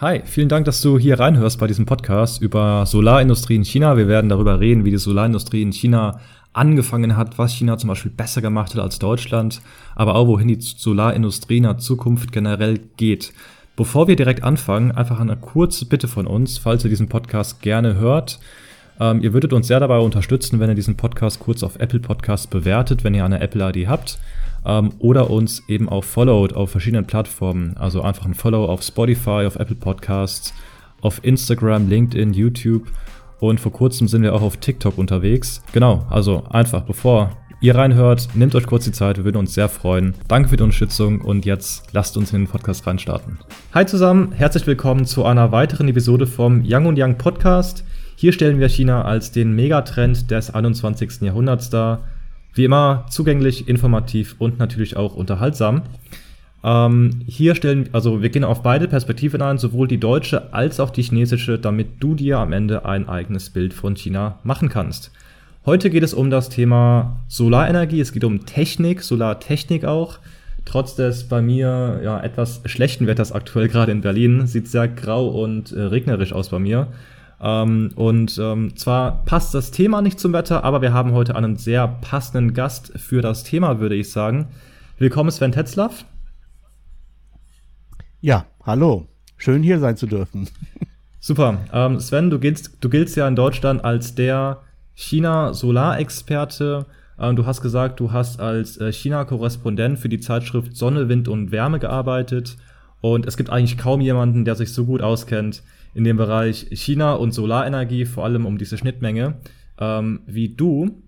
Hi, vielen Dank, dass du hier reinhörst bei diesem Podcast über Solarindustrie in China. Wir werden darüber reden, wie die Solarindustrie in China angefangen hat, was China zum Beispiel besser gemacht hat als Deutschland, aber auch wohin die Solarindustrie in der Zukunft generell geht. Bevor wir direkt anfangen, einfach eine kurze Bitte von uns, falls ihr diesen Podcast gerne hört. Ähm, ihr würdet uns sehr dabei unterstützen, wenn ihr diesen Podcast kurz auf Apple Podcast bewertet, wenn ihr eine Apple ID habt ähm, oder uns eben auch followt auf verschiedenen Plattformen. Also einfach ein Follow auf Spotify, auf Apple Podcasts, auf Instagram, LinkedIn, YouTube und vor kurzem sind wir auch auf TikTok unterwegs. Genau, also einfach bevor ihr reinhört, nehmt euch kurz die Zeit, wir würden uns sehr freuen. Danke für die Unterstützung und jetzt lasst uns in den Podcast reinstarten. Hi zusammen, herzlich willkommen zu einer weiteren Episode vom Young und Young Podcast. Hier stellen wir China als den Megatrend des 21. Jahrhunderts dar. Wie immer zugänglich, informativ und natürlich auch unterhaltsam. Ähm, hier stellen, also wir gehen auf beide Perspektiven ein, sowohl die deutsche als auch die chinesische, damit du dir am Ende ein eigenes Bild von China machen kannst. Heute geht es um das Thema Solarenergie, es geht um Technik, Solartechnik auch. Trotz des bei mir ja, etwas schlechten Wetters aktuell gerade in Berlin, sieht sehr grau und äh, regnerisch aus bei mir. Ähm, und ähm, zwar passt das Thema nicht zum Wetter, aber wir haben heute einen sehr passenden Gast für das Thema, würde ich sagen. Willkommen, Sven Tetzlaff. Ja, hallo. Schön hier sein zu dürfen. Super. Ähm, Sven, du giltst, du giltst ja in Deutschland als der China-Solarexperte. Ähm, du hast gesagt, du hast als äh, China-Korrespondent für die Zeitschrift Sonne, Wind und Wärme gearbeitet. Und es gibt eigentlich kaum jemanden, der sich so gut auskennt in dem Bereich China und Solarenergie, vor allem um diese Schnittmenge, ähm, wie du.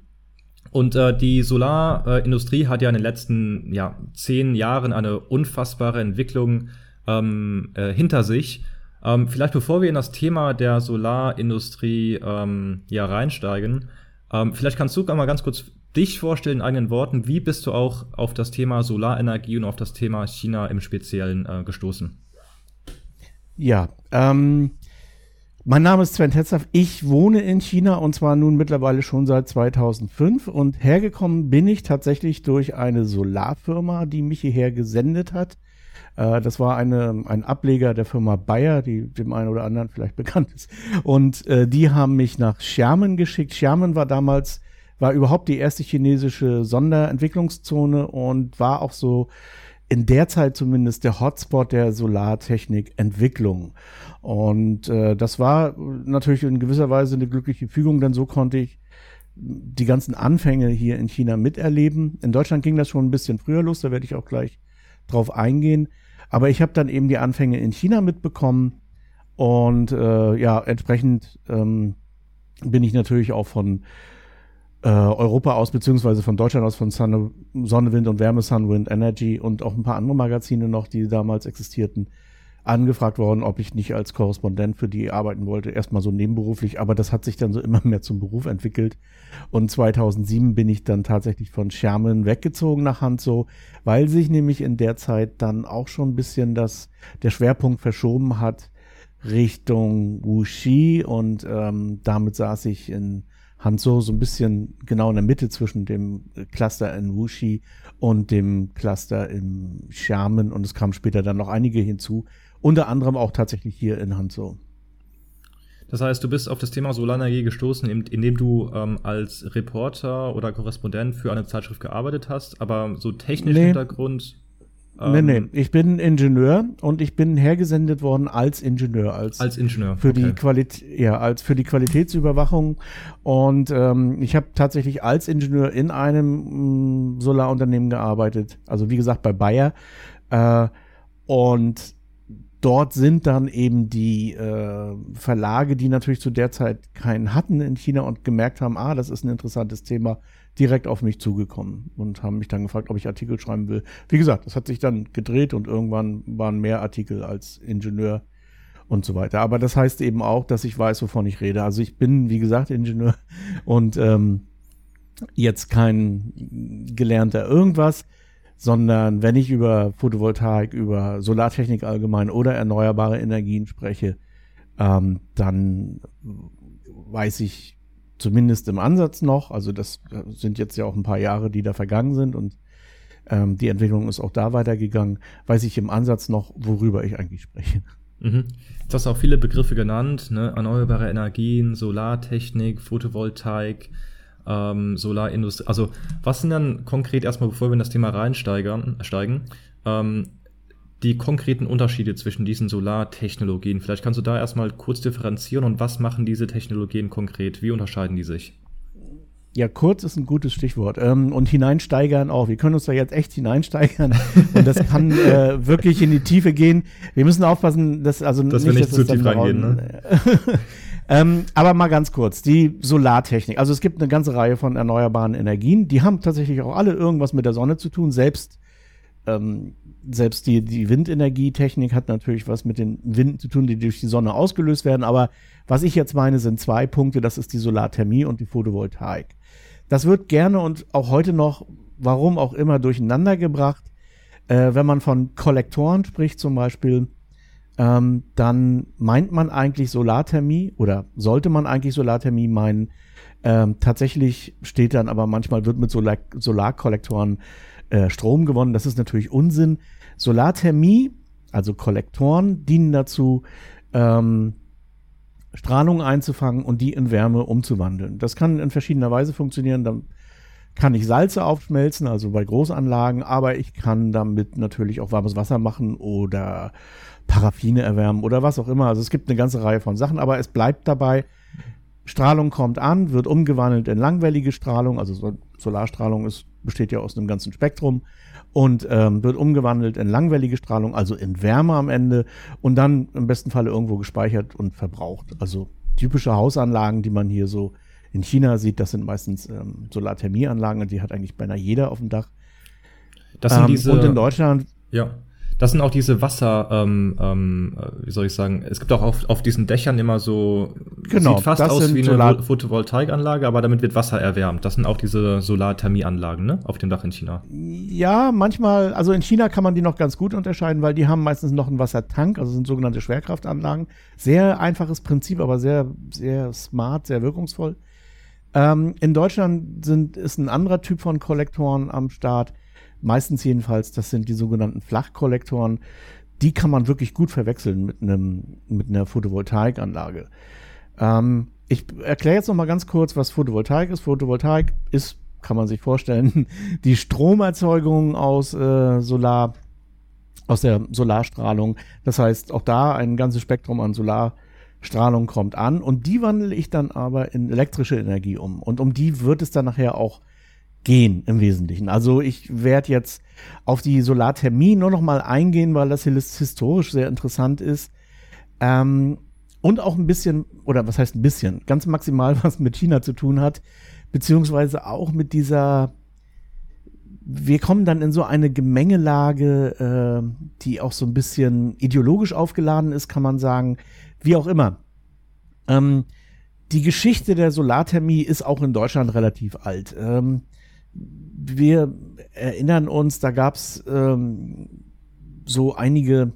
Und äh, die Solarindustrie hat ja in den letzten ja, zehn Jahren eine unfassbare Entwicklung ähm, äh, hinter sich. Ähm, vielleicht bevor wir in das Thema der Solarindustrie ähm, ja reinsteigen, ähm, vielleicht kannst du mal ganz kurz dich vorstellen in eigenen Worten. Wie bist du auch auf das Thema Solarenergie und auf das Thema China im Speziellen äh, gestoßen? Ja, ähm, mein Name ist Sven Tetzlaff. Ich wohne in China und zwar nun mittlerweile schon seit 2005 und hergekommen bin ich tatsächlich durch eine Solarfirma, die mich hierher gesendet hat. Äh, das war eine, ein Ableger der Firma Bayer, die dem einen oder anderen vielleicht bekannt ist. Und äh, die haben mich nach Xiamen geschickt. Xiamen war damals, war überhaupt die erste chinesische Sonderentwicklungszone und war auch so in der Zeit zumindest der Hotspot der Solartechnik-Entwicklung. Und äh, das war natürlich in gewisser Weise eine glückliche Fügung, denn so konnte ich die ganzen Anfänge hier in China miterleben. In Deutschland ging das schon ein bisschen früher los, da werde ich auch gleich drauf eingehen. Aber ich habe dann eben die Anfänge in China mitbekommen und äh, ja, entsprechend ähm, bin ich natürlich auch von äh, Europa aus, beziehungsweise von Deutschland aus, von Sonne, Sonne, Wind und Wärme, Sun, Wind, Energy und auch ein paar andere Magazine noch, die damals existierten, angefragt worden, ob ich nicht als Korrespondent für die arbeiten wollte. Erstmal so nebenberuflich, aber das hat sich dann so immer mehr zum Beruf entwickelt. Und 2007 bin ich dann tatsächlich von Sherman weggezogen nach Hanzhou, weil sich nämlich in der Zeit dann auch schon ein bisschen das, der Schwerpunkt verschoben hat Richtung Wuxi und ähm, damit saß ich in Hanzo so ein bisschen genau in der Mitte zwischen dem Cluster in Wuxi und dem Cluster im Xiamen und es kamen später dann noch einige hinzu, unter anderem auch tatsächlich hier in Hanzo. Das heißt, du bist auf das Thema Solarenergie gestoßen, indem du ähm, als Reporter oder Korrespondent für eine Zeitschrift gearbeitet hast, aber so technisch nee. Hintergrund ähm, nee, nee, ich bin Ingenieur und ich bin hergesendet worden als Ingenieur. Als, als Ingenieur. Für okay. die Qualität, ja, als für die Qualitätsüberwachung. Und ähm, ich habe tatsächlich als Ingenieur in einem mh, mm, Solarunternehmen gearbeitet. Also wie gesagt bei Bayer. Äh, und dort sind dann eben die äh, Verlage, die natürlich zu der Zeit keinen hatten in China und gemerkt haben, ah, das ist ein interessantes Thema, direkt auf mich zugekommen und haben mich dann gefragt, ob ich Artikel schreiben will. Wie gesagt, das hat sich dann gedreht und irgendwann waren mehr Artikel als Ingenieur und so weiter. Aber das heißt eben auch, dass ich weiß, wovon ich rede. Also ich bin, wie gesagt, Ingenieur und ähm, jetzt kein gelernter irgendwas, sondern wenn ich über Photovoltaik, über Solartechnik allgemein oder erneuerbare Energien spreche, ähm, dann weiß ich zumindest im Ansatz noch. Also das äh, sind jetzt ja auch ein paar Jahre, die da vergangen sind und ähm, die Entwicklung ist auch da weitergegangen. Weiß ich im Ansatz noch, worüber ich eigentlich spreche. Mhm. Du hast auch viele Begriffe genannt, ne? erneuerbare Energien, Solartechnik, Photovoltaik, ähm, Solarindustrie. Also was sind dann konkret erstmal, bevor wir in das Thema reinsteigen, steigen, ähm, die konkreten Unterschiede zwischen diesen Solartechnologien? Vielleicht kannst du da erstmal kurz differenzieren und was machen diese Technologien konkret? Wie unterscheiden die sich? Ja, kurz ist ein gutes Stichwort. Ähm, und hineinsteigern auch. Wir können uns da jetzt echt hineinsteigern. und das kann äh, wirklich in die Tiefe gehen. Wir müssen aufpassen, dass also dass nicht, wir nicht zu tief reingehen. Ne? ähm, aber mal ganz kurz, die Solartechnik. Also es gibt eine ganze Reihe von erneuerbaren Energien. Die haben tatsächlich auch alle irgendwas mit der Sonne zu tun. Selbst ähm, selbst die, die Windenergietechnik hat natürlich was mit den Winden zu tun, die durch die Sonne ausgelöst werden. Aber was ich jetzt meine, sind zwei Punkte. Das ist die Solarthermie und die Photovoltaik. Das wird gerne und auch heute noch, warum auch immer, durcheinander gebracht. Äh, wenn man von Kollektoren spricht zum Beispiel, ähm, dann meint man eigentlich Solarthermie oder sollte man eigentlich Solarthermie meinen. Ähm, tatsächlich steht dann aber manchmal wird mit Solar Solarkollektoren äh, Strom gewonnen. Das ist natürlich Unsinn. Solarthermie, also Kollektoren, dienen dazu, ähm, Strahlung einzufangen und die in Wärme umzuwandeln. Das kann in verschiedener Weise funktionieren. Dann kann ich Salze aufschmelzen, also bei Großanlagen, aber ich kann damit natürlich auch warmes Wasser machen oder Paraffine erwärmen oder was auch immer. Also es gibt eine ganze Reihe von Sachen, aber es bleibt dabei, Strahlung kommt an, wird umgewandelt in langwellige Strahlung, also Solarstrahlung ist besteht ja aus einem ganzen Spektrum und ähm, wird umgewandelt in langwellige Strahlung, also in Wärme am Ende und dann im besten Falle irgendwo gespeichert und verbraucht. Also typische Hausanlagen, die man hier so in China sieht, das sind meistens ähm, Solarthermieanlagen, die hat eigentlich beinahe jeder auf dem Dach. Das sind ähm, diese, und in Deutschland. Ja. Das sind auch diese Wasser, ähm, ähm, wie soll ich sagen, es gibt auch auf, auf diesen Dächern immer so, genau, sieht fast aus wie eine Solar Photovoltaikanlage, aber damit wird Wasser erwärmt. Das sind auch diese Solarthermieanlagen, ne, auf dem Dach in China. Ja, manchmal, also in China kann man die noch ganz gut unterscheiden, weil die haben meistens noch einen Wassertank, also sind sogenannte Schwerkraftanlagen. Sehr einfaches Prinzip, aber sehr, sehr smart, sehr wirkungsvoll. Ähm, in Deutschland sind, ist ein anderer Typ von Kollektoren am Start meistens jedenfalls, das sind die sogenannten Flachkollektoren. Die kann man wirklich gut verwechseln mit einem mit einer Photovoltaikanlage. Ähm, ich erkläre jetzt noch mal ganz kurz, was Photovoltaik ist. Photovoltaik ist, kann man sich vorstellen, die Stromerzeugung aus äh, Solar aus der Solarstrahlung. Das heißt, auch da ein ganzes Spektrum an Solarstrahlung kommt an und die wandle ich dann aber in elektrische Energie um. Und um die wird es dann nachher auch gehen im Wesentlichen. Also ich werde jetzt auf die Solarthermie nur noch mal eingehen, weil das historisch sehr interessant ist. Ähm, und auch ein bisschen, oder was heißt ein bisschen, ganz maximal was mit China zu tun hat, beziehungsweise auch mit dieser, wir kommen dann in so eine Gemengelage, äh, die auch so ein bisschen ideologisch aufgeladen ist, kann man sagen, wie auch immer. Ähm, die Geschichte der Solarthermie ist auch in Deutschland relativ alt. Ähm, wir erinnern uns, da gab es ähm, so einige,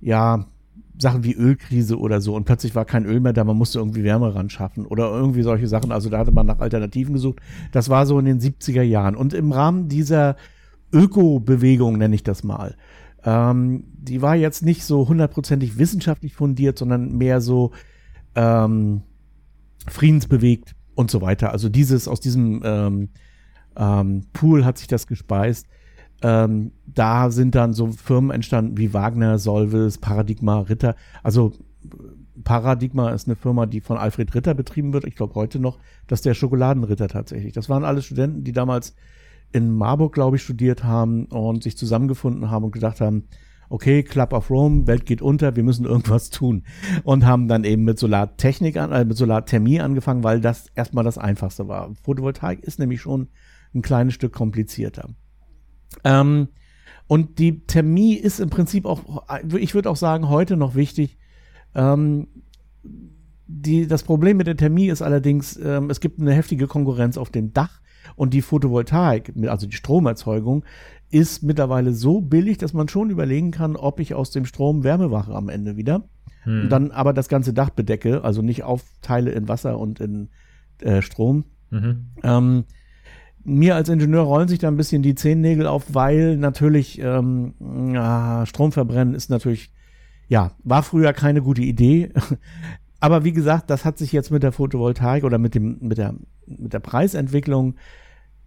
ja, Sachen wie Ölkrise oder so und plötzlich war kein Öl mehr da, man musste irgendwie Wärme ran schaffen oder irgendwie solche Sachen. Also da hatte man nach Alternativen gesucht. Das war so in den 70er Jahren. Und im Rahmen dieser Öko-Bewegung, nenne ich das mal, ähm, die war jetzt nicht so hundertprozentig wissenschaftlich fundiert, sondern mehr so ähm, friedensbewegt und so weiter. Also dieses aus diesem ähm, ähm, Pool hat sich das gespeist. Ähm, da sind dann so Firmen entstanden wie Wagner, Solvis, Paradigma, Ritter. Also Paradigma ist eine Firma, die von Alfred Ritter betrieben wird. Ich glaube heute noch, dass der Schokoladenritter tatsächlich. Das waren alle Studenten, die damals in Marburg, glaube ich, studiert haben und sich zusammengefunden haben und gedacht haben, okay, Club of Rome, Welt geht unter, wir müssen irgendwas tun. Und haben dann eben mit Solartechnik an, äh, mit Solarthermie angefangen, weil das erstmal das einfachste war. Photovoltaik ist nämlich schon ein kleines Stück komplizierter. Ähm, und die Thermie ist im Prinzip auch, ich würde auch sagen, heute noch wichtig. Ähm, die, das Problem mit der Thermie ist allerdings, ähm, es gibt eine heftige Konkurrenz auf dem Dach und die Photovoltaik, also die Stromerzeugung, ist mittlerweile so billig, dass man schon überlegen kann, ob ich aus dem Strom Wärme mache am Ende wieder. Hm. Und dann aber das ganze Dach bedecke, also nicht aufteile in Wasser und in äh, Strom. Mhm. Ähm, mir als Ingenieur rollen sich da ein bisschen die Zehennägel auf, weil natürlich ähm, Strom verbrennen ist natürlich ja, war früher keine gute Idee. Aber wie gesagt, das hat sich jetzt mit der Photovoltaik oder mit dem, mit der, mit der Preisentwicklung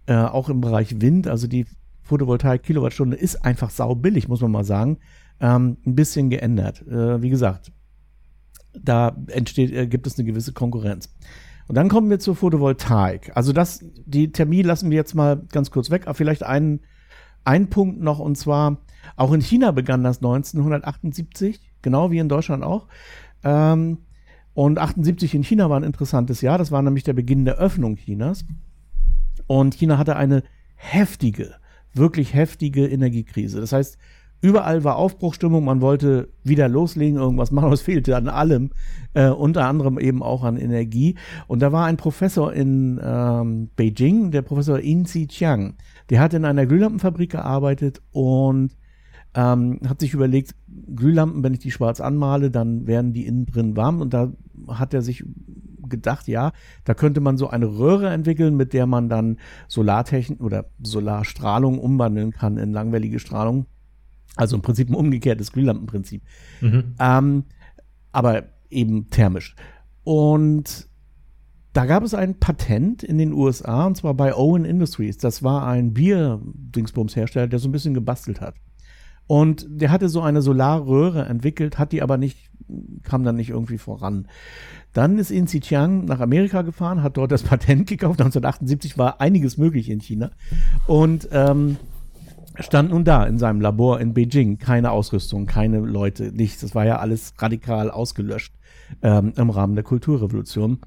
äh, auch im Bereich Wind, also die Photovoltaik Kilowattstunde ist einfach saubillig, muss man mal sagen, ähm, ein bisschen geändert. Äh, wie gesagt, da entsteht, äh, gibt es eine gewisse Konkurrenz. Und dann kommen wir zur Photovoltaik. Also das, die Termin lassen wir jetzt mal ganz kurz weg, aber vielleicht einen, einen Punkt noch, und zwar, auch in China begann das 1978, genau wie in Deutschland auch. Ähm, und 78 in China war ein interessantes Jahr. Das war nämlich der Beginn der Öffnung Chinas. Und China hatte eine heftige, wirklich heftige Energiekrise. Das heißt, überall war Aufbruchstimmung, man wollte wieder loslegen, irgendwas machen, es fehlte an allem, äh, unter anderem eben auch an Energie. Und da war ein Professor in ähm, Beijing, der Professor In Si Chiang, der hat in einer Glühlampenfabrik gearbeitet und ähm, hat sich überlegt, Glühlampen, wenn ich die schwarz anmale, dann werden die innen drin warm. Und da hat er sich gedacht, ja, da könnte man so eine Röhre entwickeln, mit der man dann Solartechnik oder Solarstrahlung umwandeln kann in langwellige Strahlung. Also im Prinzip ein umgekehrtes Glühlampenprinzip. Mhm. Ähm, aber eben thermisch. Und da gab es ein Patent in den USA, und zwar bei Owen Industries. Das war ein Bier-Dingsbums-Hersteller, der so ein bisschen gebastelt hat. Und der hatte so eine Solarröhre entwickelt, hat die aber nicht, kam dann nicht irgendwie voran. Dann ist in Xinjiang nach Amerika gefahren, hat dort das Patent gekauft. 1978 war einiges möglich in China. Und ähm, stand nun da in seinem Labor in Beijing. Keine Ausrüstung, keine Leute, nichts. Das war ja alles radikal ausgelöscht ähm, im Rahmen der Kulturrevolution.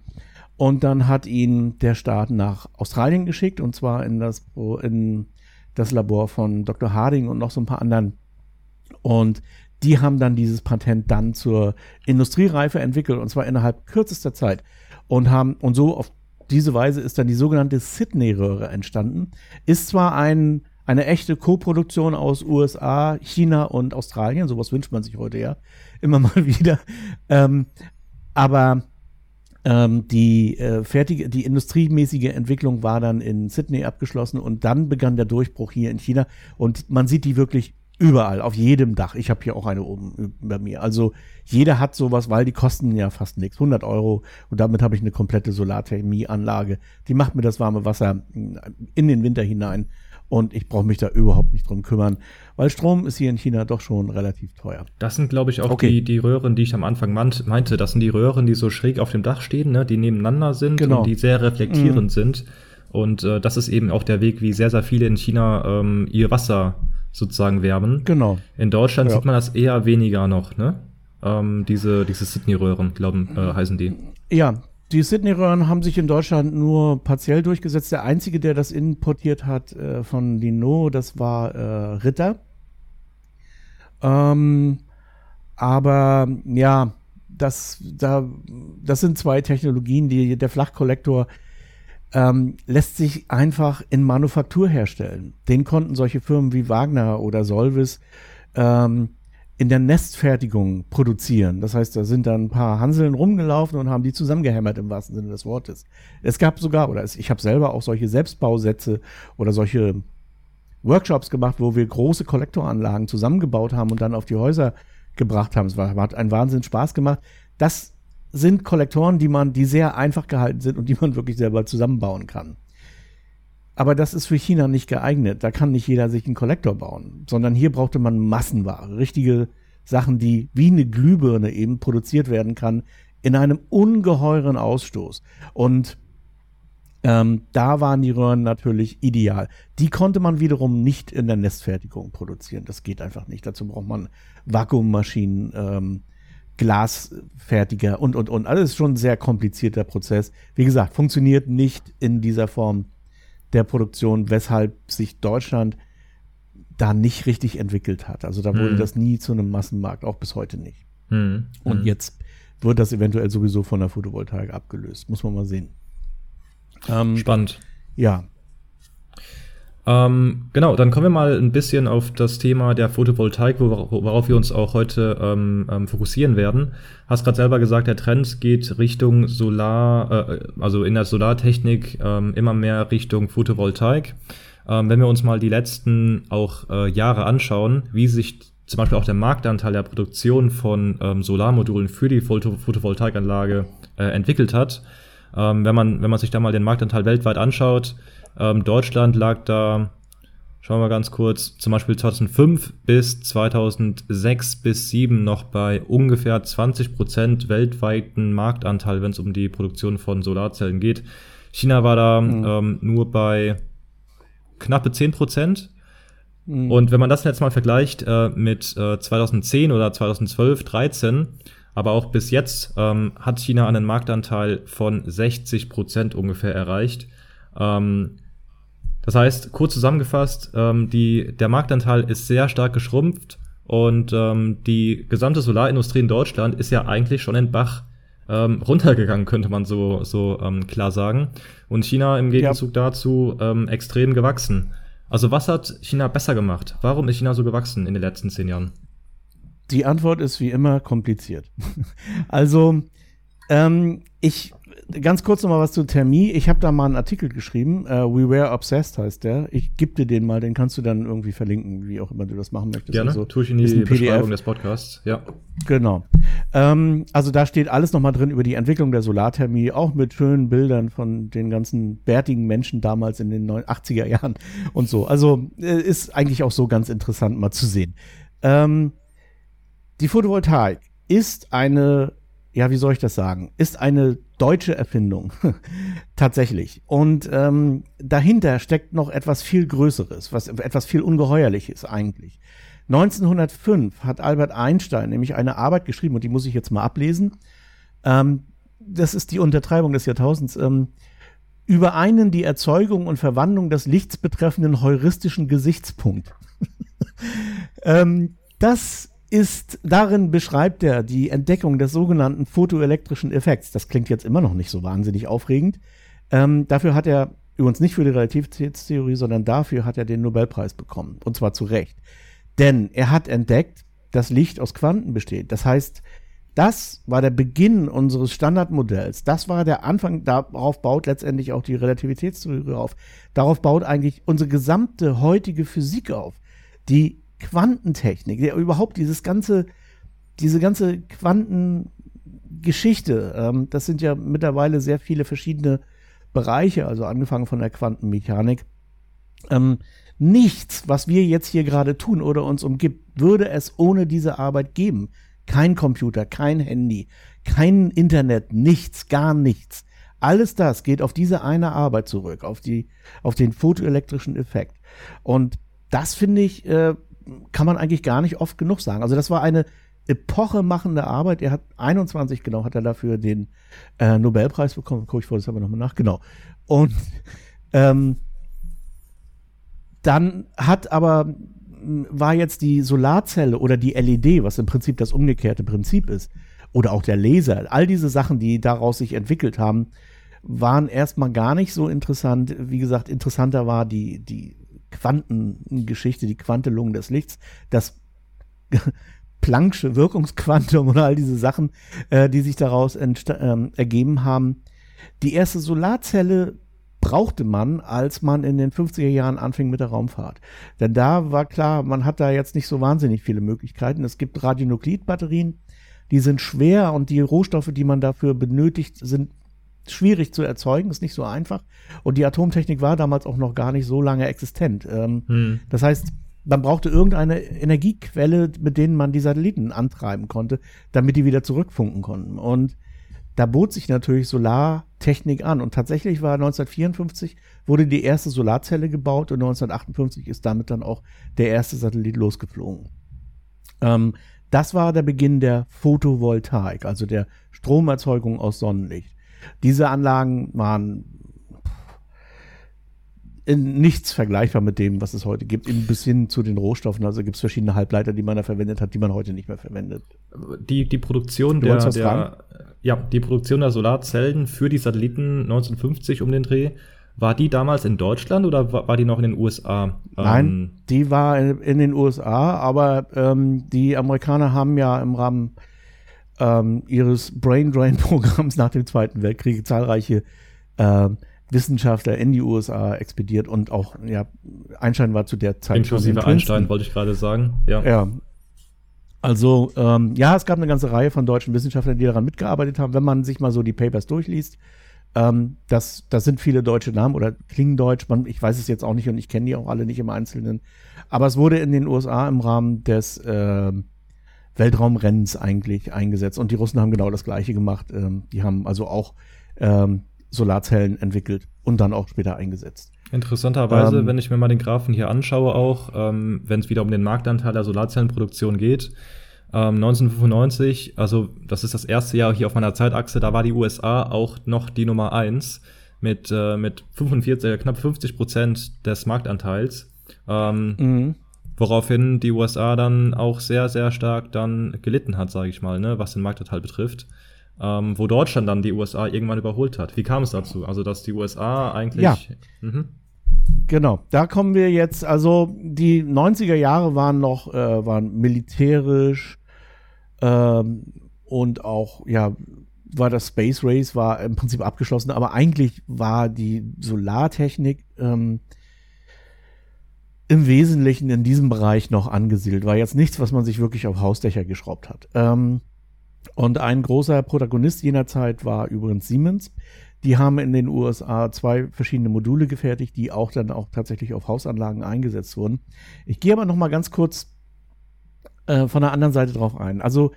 Und dann hat ihn der Staat nach Australien geschickt, und zwar in das, in das Labor von Dr. Harding und noch so ein paar anderen und die haben dann dieses Patent dann zur Industriereife entwickelt und zwar innerhalb kürzester Zeit und haben und so auf diese Weise ist dann die sogenannte Sydney-Röhre entstanden. Ist zwar ein, eine echte Koproduktion aus USA, China und Australien, sowas wünscht man sich heute ja immer mal wieder, ähm, aber ähm, die äh, fertige, die industriemäßige Entwicklung war dann in Sydney abgeschlossen und dann begann der Durchbruch hier in China und man sieht die wirklich Überall, auf jedem Dach. Ich habe hier auch eine oben bei mir. Also jeder hat sowas, weil die kosten ja fast nichts. 100 Euro und damit habe ich eine komplette Solarthermieanlage. Die macht mir das warme Wasser in den Winter hinein und ich brauche mich da überhaupt nicht drum kümmern, weil Strom ist hier in China doch schon relativ teuer. Das sind, glaube ich, auch okay. die, die Röhren, die ich am Anfang meinte. Das sind die Röhren, die so schräg auf dem Dach stehen, ne? die nebeneinander sind genau. und die sehr reflektierend mm. sind. Und äh, das ist eben auch der Weg, wie sehr, sehr viele in China ähm, ihr Wasser sozusagen werben. Genau. In Deutschland ja. sieht man das eher weniger noch, ne? Ähm, diese diese Sydney-Röhren, glauben, äh, heißen die. Ja, die Sydney-Röhren haben sich in Deutschland nur partiell durchgesetzt. Der einzige, der das importiert hat äh, von Lino, das war äh, Ritter. Ähm, aber ja, das, da, das sind zwei Technologien, die der Flachkollektor ähm, lässt sich einfach in Manufaktur herstellen. Den konnten solche Firmen wie Wagner oder Solvis ähm, in der Nestfertigung produzieren. Das heißt, da sind dann ein paar Hanseln rumgelaufen und haben die zusammengehämmert im wahrsten Sinne des Wortes. Es gab sogar, oder ich habe selber auch solche Selbstbausätze oder solche Workshops gemacht, wo wir große Kollektoranlagen zusammengebaut haben und dann auf die Häuser gebracht haben. Es war, hat einen Wahnsinn Spaß gemacht. Das sind Kollektoren, die man, die sehr einfach gehalten sind und die man wirklich selber zusammenbauen kann. Aber das ist für China nicht geeignet. Da kann nicht jeder sich einen Kollektor bauen, sondern hier brauchte man Massenware, richtige Sachen, die wie eine Glühbirne eben produziert werden kann in einem ungeheuren Ausstoß. Und ähm, da waren die Röhren natürlich ideal. Die konnte man wiederum nicht in der Nestfertigung produzieren. Das geht einfach nicht. Dazu braucht man Vakuummaschinen. Ähm, glasfertiger und, und, und. Alles schon ein sehr komplizierter Prozess. Wie gesagt, funktioniert nicht in dieser Form der Produktion, weshalb sich Deutschland da nicht richtig entwickelt hat. Also da wurde hm. das nie zu einem Massenmarkt, auch bis heute nicht. Hm. Und hm. jetzt wird das eventuell sowieso von der Photovoltaik abgelöst. Muss man mal sehen. Ähm, Spannend. Ja, ähm, genau, dann kommen wir mal ein bisschen auf das Thema der Photovoltaik, worauf wir uns auch heute ähm, ähm, fokussieren werden. Hast gerade selber gesagt, der Trend geht Richtung Solar, äh, also in der Solartechnik ähm, immer mehr Richtung Photovoltaik. Ähm, wenn wir uns mal die letzten auch äh, Jahre anschauen, wie sich zum Beispiel auch der Marktanteil der Produktion von ähm, Solarmodulen für die Photo Photovoltaikanlage äh, entwickelt hat. Wenn, man, wenn man sich da mal den Marktanteil weltweit anschaut, ähm, Deutschland lag da, schauen wir ganz kurz, zum Beispiel 2005 bis 2006 bis 2007 noch bei ungefähr 20 Prozent weltweiten Marktanteil, wenn es um die Produktion von Solarzellen geht. China war da mhm. ähm, nur bei knappe 10 Prozent. Mhm. Und wenn man das jetzt mal vergleicht äh, mit äh, 2010 oder 2012, 13, aber auch bis jetzt ähm, hat China einen Marktanteil von 60 Prozent ungefähr erreicht. Ähm, das heißt, kurz zusammengefasst, ähm, die, der Marktanteil ist sehr stark geschrumpft und ähm, die gesamte Solarindustrie in Deutschland ist ja eigentlich schon in Bach ähm, runtergegangen, könnte man so, so ähm, klar sagen. Und China im Gegenzug ja. dazu ähm, extrem gewachsen. Also was hat China besser gemacht? Warum ist China so gewachsen in den letzten zehn Jahren? Die Antwort ist wie immer kompliziert. also, ähm, ich ganz kurz noch mal was zu Thermie. Ich habe da mal einen Artikel geschrieben. Uh, We Were Obsessed heißt der. Ich gebe dir den mal, den kannst du dann irgendwie verlinken, wie auch immer du das machen möchtest. Gerne, also, tue ich in die Beschreibung des Podcasts. Ja. Genau. Ähm, also da steht alles noch mal drin über die Entwicklung der Solarthermie, auch mit schönen Bildern von den ganzen bärtigen Menschen damals in den 80er Jahren und so. Also äh, ist eigentlich auch so ganz interessant mal zu sehen. Ähm, die Photovoltaik ist eine, ja, wie soll ich das sagen, ist eine deutsche Erfindung. Tatsächlich. Und ähm, dahinter steckt noch etwas viel Größeres, was etwas viel Ungeheuerliches eigentlich. 1905 hat Albert Einstein nämlich eine Arbeit geschrieben, und die muss ich jetzt mal ablesen. Ähm, das ist die Untertreibung des Jahrtausends. Ähm, über einen die Erzeugung und Verwandlung des Lichts betreffenden heuristischen Gesichtspunkt. ähm, das ist, darin beschreibt er die Entdeckung des sogenannten photoelektrischen Effekts. Das klingt jetzt immer noch nicht so wahnsinnig aufregend. Ähm, dafür hat er übrigens nicht für die Relativitätstheorie, sondern dafür hat er den Nobelpreis bekommen. Und zwar zu Recht. Denn er hat entdeckt, dass Licht aus Quanten besteht. Das heißt, das war der Beginn unseres Standardmodells. Das war der Anfang. Darauf baut letztendlich auch die Relativitätstheorie auf. Darauf baut eigentlich unsere gesamte heutige Physik auf. Die Quantentechnik, der überhaupt dieses ganze, diese ganze Quantengeschichte, ähm, das sind ja mittlerweile sehr viele verschiedene Bereiche, also angefangen von der Quantenmechanik. Ähm, nichts, was wir jetzt hier gerade tun oder uns umgibt, würde es ohne diese Arbeit geben. Kein Computer, kein Handy, kein Internet, nichts, gar nichts. Alles das geht auf diese eine Arbeit zurück, auf die, auf den photoelektrischen Effekt. Und das finde ich, äh, kann man eigentlich gar nicht oft genug sagen. Also das war eine epochemachende Arbeit. Er hat 21, genau, hat er dafür den äh, Nobelpreis bekommen. Guck ich vor, das haben wir nochmal nach, genau. Und ähm, dann hat aber, war jetzt die Solarzelle oder die LED, was im Prinzip das umgekehrte Prinzip ist, oder auch der Laser, all diese Sachen, die daraus sich entwickelt haben, waren erstmal gar nicht so interessant. Wie gesagt, interessanter war die, die Quantengeschichte, die Quantelung des Lichts, das Planck'sche Wirkungsquantum oder all diese Sachen, äh, die sich daraus ähm, ergeben haben. Die erste Solarzelle brauchte man, als man in den 50er Jahren anfing mit der Raumfahrt. Denn da war klar, man hat da jetzt nicht so wahnsinnig viele Möglichkeiten. Es gibt Radionuklidbatterien, die sind schwer und die Rohstoffe, die man dafür benötigt, sind schwierig zu erzeugen, ist nicht so einfach. Und die Atomtechnik war damals auch noch gar nicht so lange existent. Ähm, hm. Das heißt, man brauchte irgendeine Energiequelle, mit denen man die Satelliten antreiben konnte, damit die wieder zurückfunken konnten. Und da bot sich natürlich Solartechnik an. Und tatsächlich war 1954 wurde die erste Solarzelle gebaut und 1958 ist damit dann auch der erste Satellit losgeflogen. Ähm, das war der Beginn der Photovoltaik, also der Stromerzeugung aus Sonnenlicht. Diese Anlagen waren in nichts vergleichbar mit dem, was es heute gibt, bis hin zu den Rohstoffen. Also gibt es verschiedene Halbleiter, die man da verwendet hat, die man heute nicht mehr verwendet. Die, die Produktion der, der ja, die Produktion der Solarzellen für die Satelliten 1950 um den Dreh, war die damals in Deutschland oder war, war die noch in den USA? Nein, ähm, die war in, in, den USA, aber ähm, die Amerikaner haben ja im Rahmen ähm, ihres Brain Drain Programms nach dem Zweiten Weltkrieg zahlreiche äh, Wissenschaftler in die USA expediert und auch, ja, Einstein war zu der Zeit. Inklusive Einstein, wollte ich gerade sagen, ja. Ja. Also ähm, ja, es gab eine ganze Reihe von deutschen Wissenschaftlern, die daran mitgearbeitet haben. Wenn man sich mal so die Papers durchliest, ähm, das, das sind viele deutsche Namen oder klingen deutsch. Man, ich weiß es jetzt auch nicht und ich kenne die auch alle nicht im Einzelnen. Aber es wurde in den USA im Rahmen des äh, Weltraumrennens eigentlich eingesetzt. Und die Russen haben genau das Gleiche gemacht. Ähm, die haben also auch ähm, Solarzellen entwickelt und dann auch später eingesetzt. Interessanterweise, ähm, wenn ich mir mal den Graphen hier anschaue, auch ähm, wenn es wieder um den Marktanteil der Solarzellenproduktion geht, 1995, ähm, also das ist das erste Jahr hier auf meiner Zeitachse, da war die USA auch noch die Nummer eins mit, äh, mit 45, äh, knapp 50 Prozent des Marktanteils. Ähm, mhm. Woraufhin die USA dann auch sehr, sehr stark dann gelitten hat, sage ich mal, ne, was den Marktanteil betrifft. Ähm, wo Deutschland dann die USA irgendwann überholt hat. Wie kam es dazu? Also, dass die USA eigentlich. Ja. Mhm. Genau, da kommen wir jetzt. Also, die 90er Jahre waren noch äh, waren militärisch ähm, und auch, ja, war das Space Race war im Prinzip abgeschlossen, aber eigentlich war die Solartechnik ähm, im Wesentlichen in diesem Bereich noch angesiedelt. War jetzt nichts, was man sich wirklich auf Hausdächer geschraubt hat. Ähm, und ein großer Protagonist jener Zeit war übrigens Siemens. Die haben in den USA zwei verschiedene Module gefertigt, die auch dann auch tatsächlich auf Hausanlagen eingesetzt wurden. Ich gehe aber noch mal ganz kurz äh, von der anderen Seite drauf ein. Also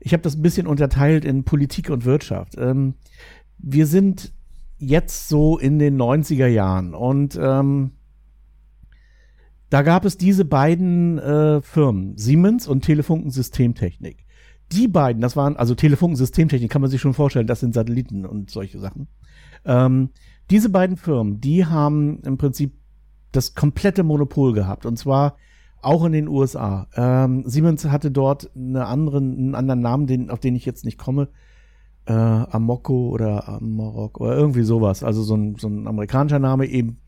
ich habe das ein bisschen unterteilt in Politik und Wirtschaft. Ähm, wir sind jetzt so in den 90er Jahren und ähm, da gab es diese beiden äh, Firmen, Siemens und Telefunken Systemtechnik. Die beiden, das waren, also Telefunken Systemtechnik, kann man sich schon vorstellen, das sind Satelliten und solche Sachen. Ähm, diese beiden Firmen, die haben im Prinzip das komplette Monopol gehabt. Und zwar auch in den USA. Ähm, Siemens hatte dort eine anderen, einen anderen Namen, den, auf den ich jetzt nicht komme. Äh, Amoco oder Amarok oder irgendwie sowas. Also so ein, so ein amerikanischer Name eben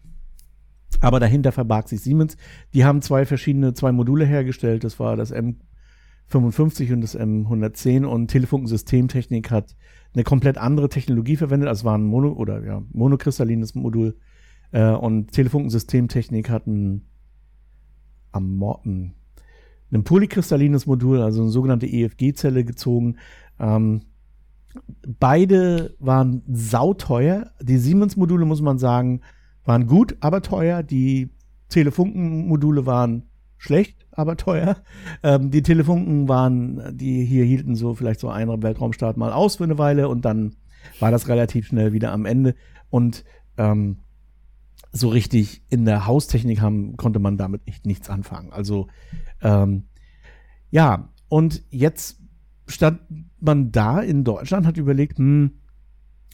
aber dahinter verbarg sich Siemens. Die haben zwei verschiedene, zwei Module hergestellt. Das war das M55 und das M110 und Telefunken Systemtechnik hat eine komplett andere Technologie verwendet. Also war ein Mono- oder ja, monokristallines Modul. Äh, und Telefunken Systemtechnik hat ein, ein, ein polykristallines Modul, also eine sogenannte EFG-Zelle gezogen. Ähm, beide waren sauteuer. Die Siemens-Module, muss man sagen, waren gut, aber teuer. Die Telefunken-Module waren schlecht, aber teuer. Ähm, die Telefunken waren, die hier hielten so vielleicht so einen Weltraumstart mal aus für eine Weile und dann war das relativ schnell wieder am Ende. Und ähm, so richtig in der Haustechnik haben, konnte man damit echt nichts anfangen. Also ähm, ja, und jetzt stand man da in Deutschland, hat überlegt, hm,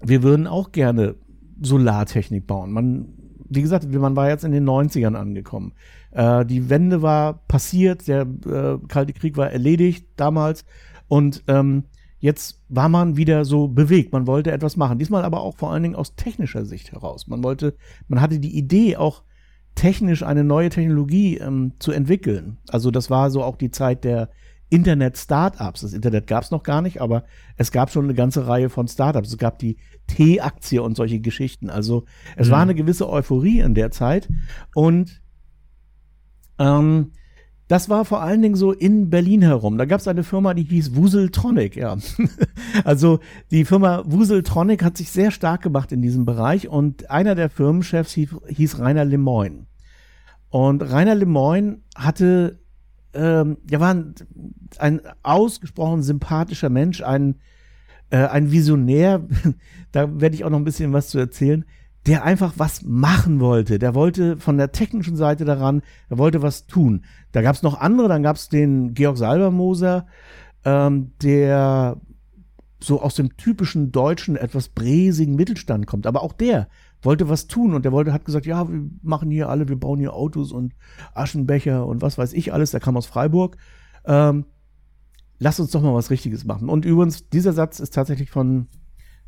wir würden auch gerne Solartechnik bauen. Man wie gesagt, man war jetzt in den 90ern angekommen. Äh, die Wende war passiert, der äh, Kalte Krieg war erledigt damals und ähm, jetzt war man wieder so bewegt. Man wollte etwas machen. Diesmal aber auch vor allen Dingen aus technischer Sicht heraus. Man wollte, man hatte die Idee auch technisch eine neue Technologie ähm, zu entwickeln. Also das war so auch die Zeit der Internet-Startups. Das Internet gab es noch gar nicht, aber es gab schon eine ganze Reihe von Startups. Es gab die T-Aktie und solche Geschichten. Also es mhm. war eine gewisse Euphorie in der Zeit. Und ähm, das war vor allen Dingen so in Berlin herum. Da gab es eine Firma, die hieß Wuseltronic, ja. also die Firma Wuseltronic hat sich sehr stark gemacht in diesem Bereich und einer der Firmenchefs hieß, hieß Rainer Lemoyne. Und Rainer Lemoyne hatte ähm, ja, war ein, ein ausgesprochen sympathischer Mensch, ein, äh, ein Visionär, da werde ich auch noch ein bisschen was zu erzählen, der einfach was machen wollte. Der wollte von der technischen Seite daran, er wollte was tun. Da gab es noch andere, dann gab es den Georg Salbermoser, ähm, der so aus dem typischen deutschen, etwas bräsigen Mittelstand kommt. Aber auch der wollte was tun und der wollte, hat gesagt, ja, wir machen hier alle, wir bauen hier Autos und Aschenbecher und was weiß ich alles. Der kam aus Freiburg. Ähm, lass uns doch mal was Richtiges machen. Und übrigens, dieser Satz ist tatsächlich von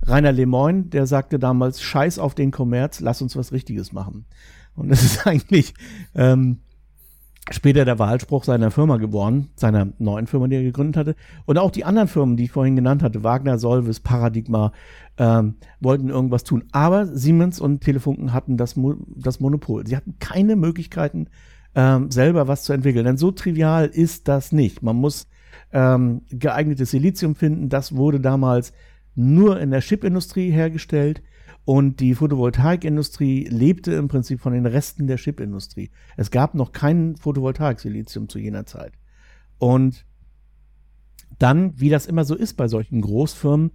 Rainer Lemoyne, der sagte damals, scheiß auf den Kommerz, lass uns was Richtiges machen. Und das ist eigentlich ähm, später der Wahlspruch seiner Firma geworden, seiner neuen Firma, die er gegründet hatte. Und auch die anderen Firmen, die ich vorhin genannt hatte, Wagner, Solvis, Paradigma, ähm, wollten irgendwas tun. Aber Siemens und Telefunken hatten das, Mo das Monopol. Sie hatten keine Möglichkeiten, ähm, selber was zu entwickeln. Denn so trivial ist das nicht. Man muss ähm, geeignetes Silizium finden. Das wurde damals nur in der Chipindustrie hergestellt und die Photovoltaikindustrie lebte im Prinzip von den Resten der Chipindustrie. Es gab noch kein Photovoltaik-Silizium zu jener Zeit. Und dann, wie das immer so ist bei solchen Großfirmen,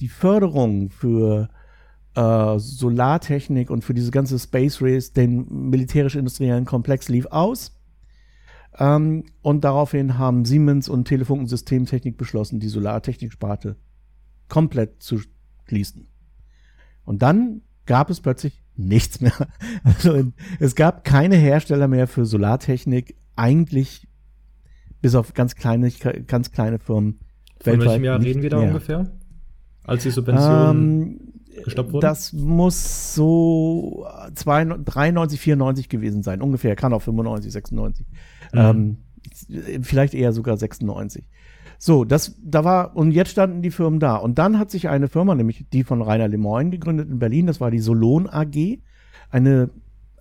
die Förderung für äh, Solartechnik und für diese ganze Space Race, den militärisch-industriellen Komplex lief aus. Ähm, und daraufhin haben Siemens und Telefunk und Systemtechnik beschlossen, die Solartechnik-Sparte komplett zu schließen. Und dann gab es plötzlich nichts mehr. Also es gab keine Hersteller mehr für Solartechnik, eigentlich bis auf ganz kleine, ganz kleine Firmen. Von welchem Jahr reden wir da mehr. ungefähr? Als die Subventionen ähm, gestoppt wurden? Das muss so 93, 94 gewesen sein, ungefähr. Kann auch 95, 96. Mhm. Ähm, vielleicht eher sogar 96. So, das, da war, und jetzt standen die Firmen da. Und dann hat sich eine Firma, nämlich die von Rainer Lemoyne gegründet in Berlin, das war die Solon AG, eine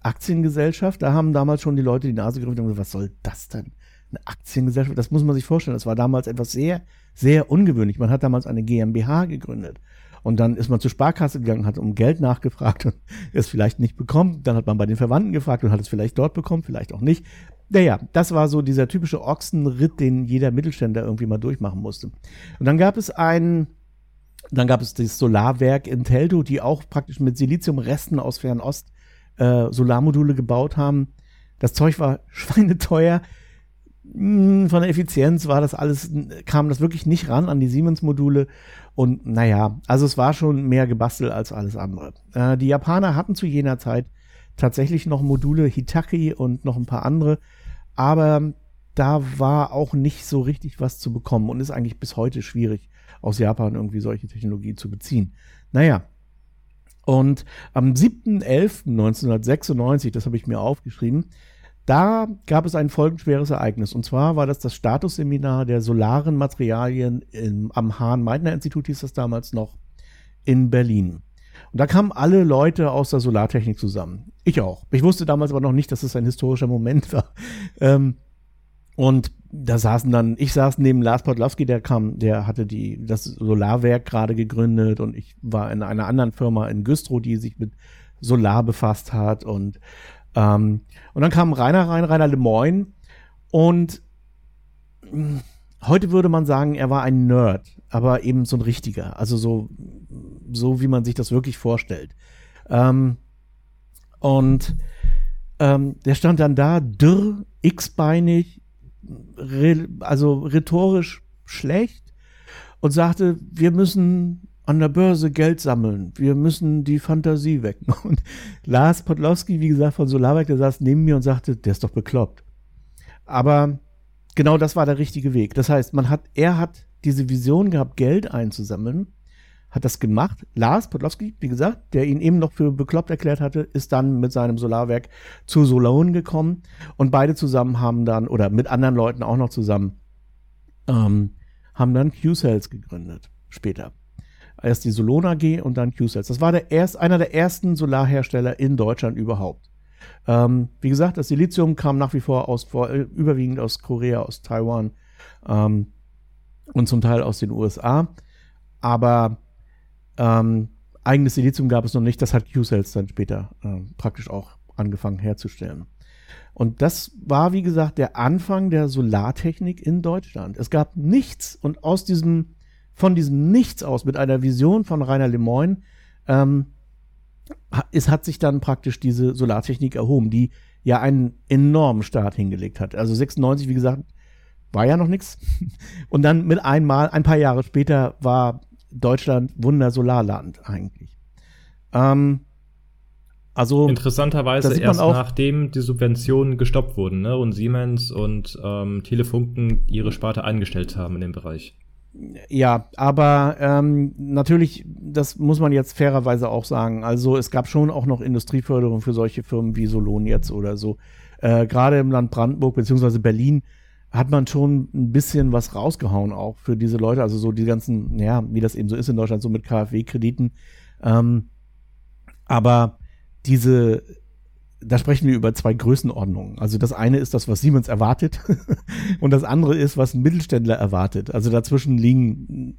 Aktiengesellschaft. Da haben damals schon die Leute die Nase gerümpft und gesagt, was soll das denn? Eine Aktiengesellschaft, das muss man sich vorstellen. Das war damals etwas sehr, sehr ungewöhnlich. Man hat damals eine GmbH gegründet. Und dann ist man zur Sparkasse gegangen, hat um Geld nachgefragt und es vielleicht nicht bekommen. Dann hat man bei den Verwandten gefragt und hat es vielleicht dort bekommen, vielleicht auch nicht. Naja, das war so dieser typische Ochsenritt, den jeder Mittelständler irgendwie mal durchmachen musste. Und dann gab es ein, dann gab es das Solarwerk Inteldo, die auch praktisch mit Siliziumresten aus Fernost äh, Solarmodule gebaut haben. Das Zeug war schweineteuer. Hm, von der Effizienz war das alles, kam das wirklich nicht ran an die Siemens-Module. Und naja, also es war schon mehr gebastelt als alles andere. Äh, die Japaner hatten zu jener Zeit tatsächlich noch Module Hitachi und noch ein paar andere, aber da war auch nicht so richtig was zu bekommen und ist eigentlich bis heute schwierig, aus Japan irgendwie solche Technologie zu beziehen. Naja, und am 7.11.1996, das habe ich mir aufgeschrieben, da gab es ein folgenschweres Ereignis. Und zwar war das das Statusseminar der solaren Materialien im, am Hahn-Meitner-Institut, hieß das damals noch, in Berlin. Und da kamen alle Leute aus der Solartechnik zusammen. Ich auch. Ich wusste damals aber noch nicht, dass es ein historischer Moment war. Ähm, und da saßen dann, ich saß neben Lars Podlowski, der kam, der hatte die, das Solarwerk gerade gegründet und ich war in einer anderen Firma in Güstrow, die sich mit Solar befasst hat und ähm, und dann kam Rainer rein, Rainer Lemoyne und mh, heute würde man sagen, er war ein Nerd, aber eben so ein richtiger, also so, so wie man sich das wirklich vorstellt. Ähm, und ähm, der stand dann da, dürr, x-beinig, re also rhetorisch schlecht und sagte, wir müssen an der Börse Geld sammeln. Wir müssen die Fantasie wecken. Und Lars Podlowski, wie gesagt, von Solarwerk, der saß neben mir und sagte, der ist doch bekloppt. Aber genau das war der richtige Weg. Das heißt, man hat, er hat diese Vision gehabt, Geld einzusammeln, hat das gemacht. Lars Podlowski, wie gesagt, der ihn eben noch für bekloppt erklärt hatte, ist dann mit seinem Solarwerk zu Solon gekommen und beide zusammen haben dann, oder mit anderen Leuten auch noch zusammen, ähm, haben dann Q-Cells gegründet später. Erst die Solon AG und dann Q-Cells. Das war der erst, einer der ersten Solarhersteller in Deutschland überhaupt. Ähm, wie gesagt, das Silizium kam nach wie vor aus, vor, äh, überwiegend aus Korea, aus Taiwan ähm, und zum Teil aus den USA. Aber ähm, eigenes Silizium gab es noch nicht. Das hat Q-Cells dann später äh, praktisch auch angefangen herzustellen. Und das war, wie gesagt, der Anfang der Solartechnik in Deutschland. Es gab nichts und aus diesem von diesem Nichts aus mit einer Vision von Rainer Lemoyne ähm, es hat sich dann praktisch diese Solartechnik erhoben, die ja einen enormen Start hingelegt hat. Also 96, wie gesagt, war ja noch nichts. Und dann mit einmal, ein paar Jahre später, war Deutschland Wundersolarland eigentlich. Ähm, also interessanterweise erst nachdem die Subventionen gestoppt wurden ne? und Siemens und ähm, Telefunken ihre Sparte eingestellt haben in dem Bereich. Ja, aber ähm, natürlich, das muss man jetzt fairerweise auch sagen. Also es gab schon auch noch Industrieförderung für solche Firmen wie Solon jetzt oder so. Äh, Gerade im Land Brandenburg beziehungsweise Berlin hat man schon ein bisschen was rausgehauen auch für diese Leute. Also so die ganzen, ja, wie das eben so ist in Deutschland, so mit KfW-Krediten. Ähm, aber diese da sprechen wir über zwei Größenordnungen. Also das eine ist das, was Siemens erwartet und das andere ist, was ein Mittelständler erwartet. Also dazwischen liegen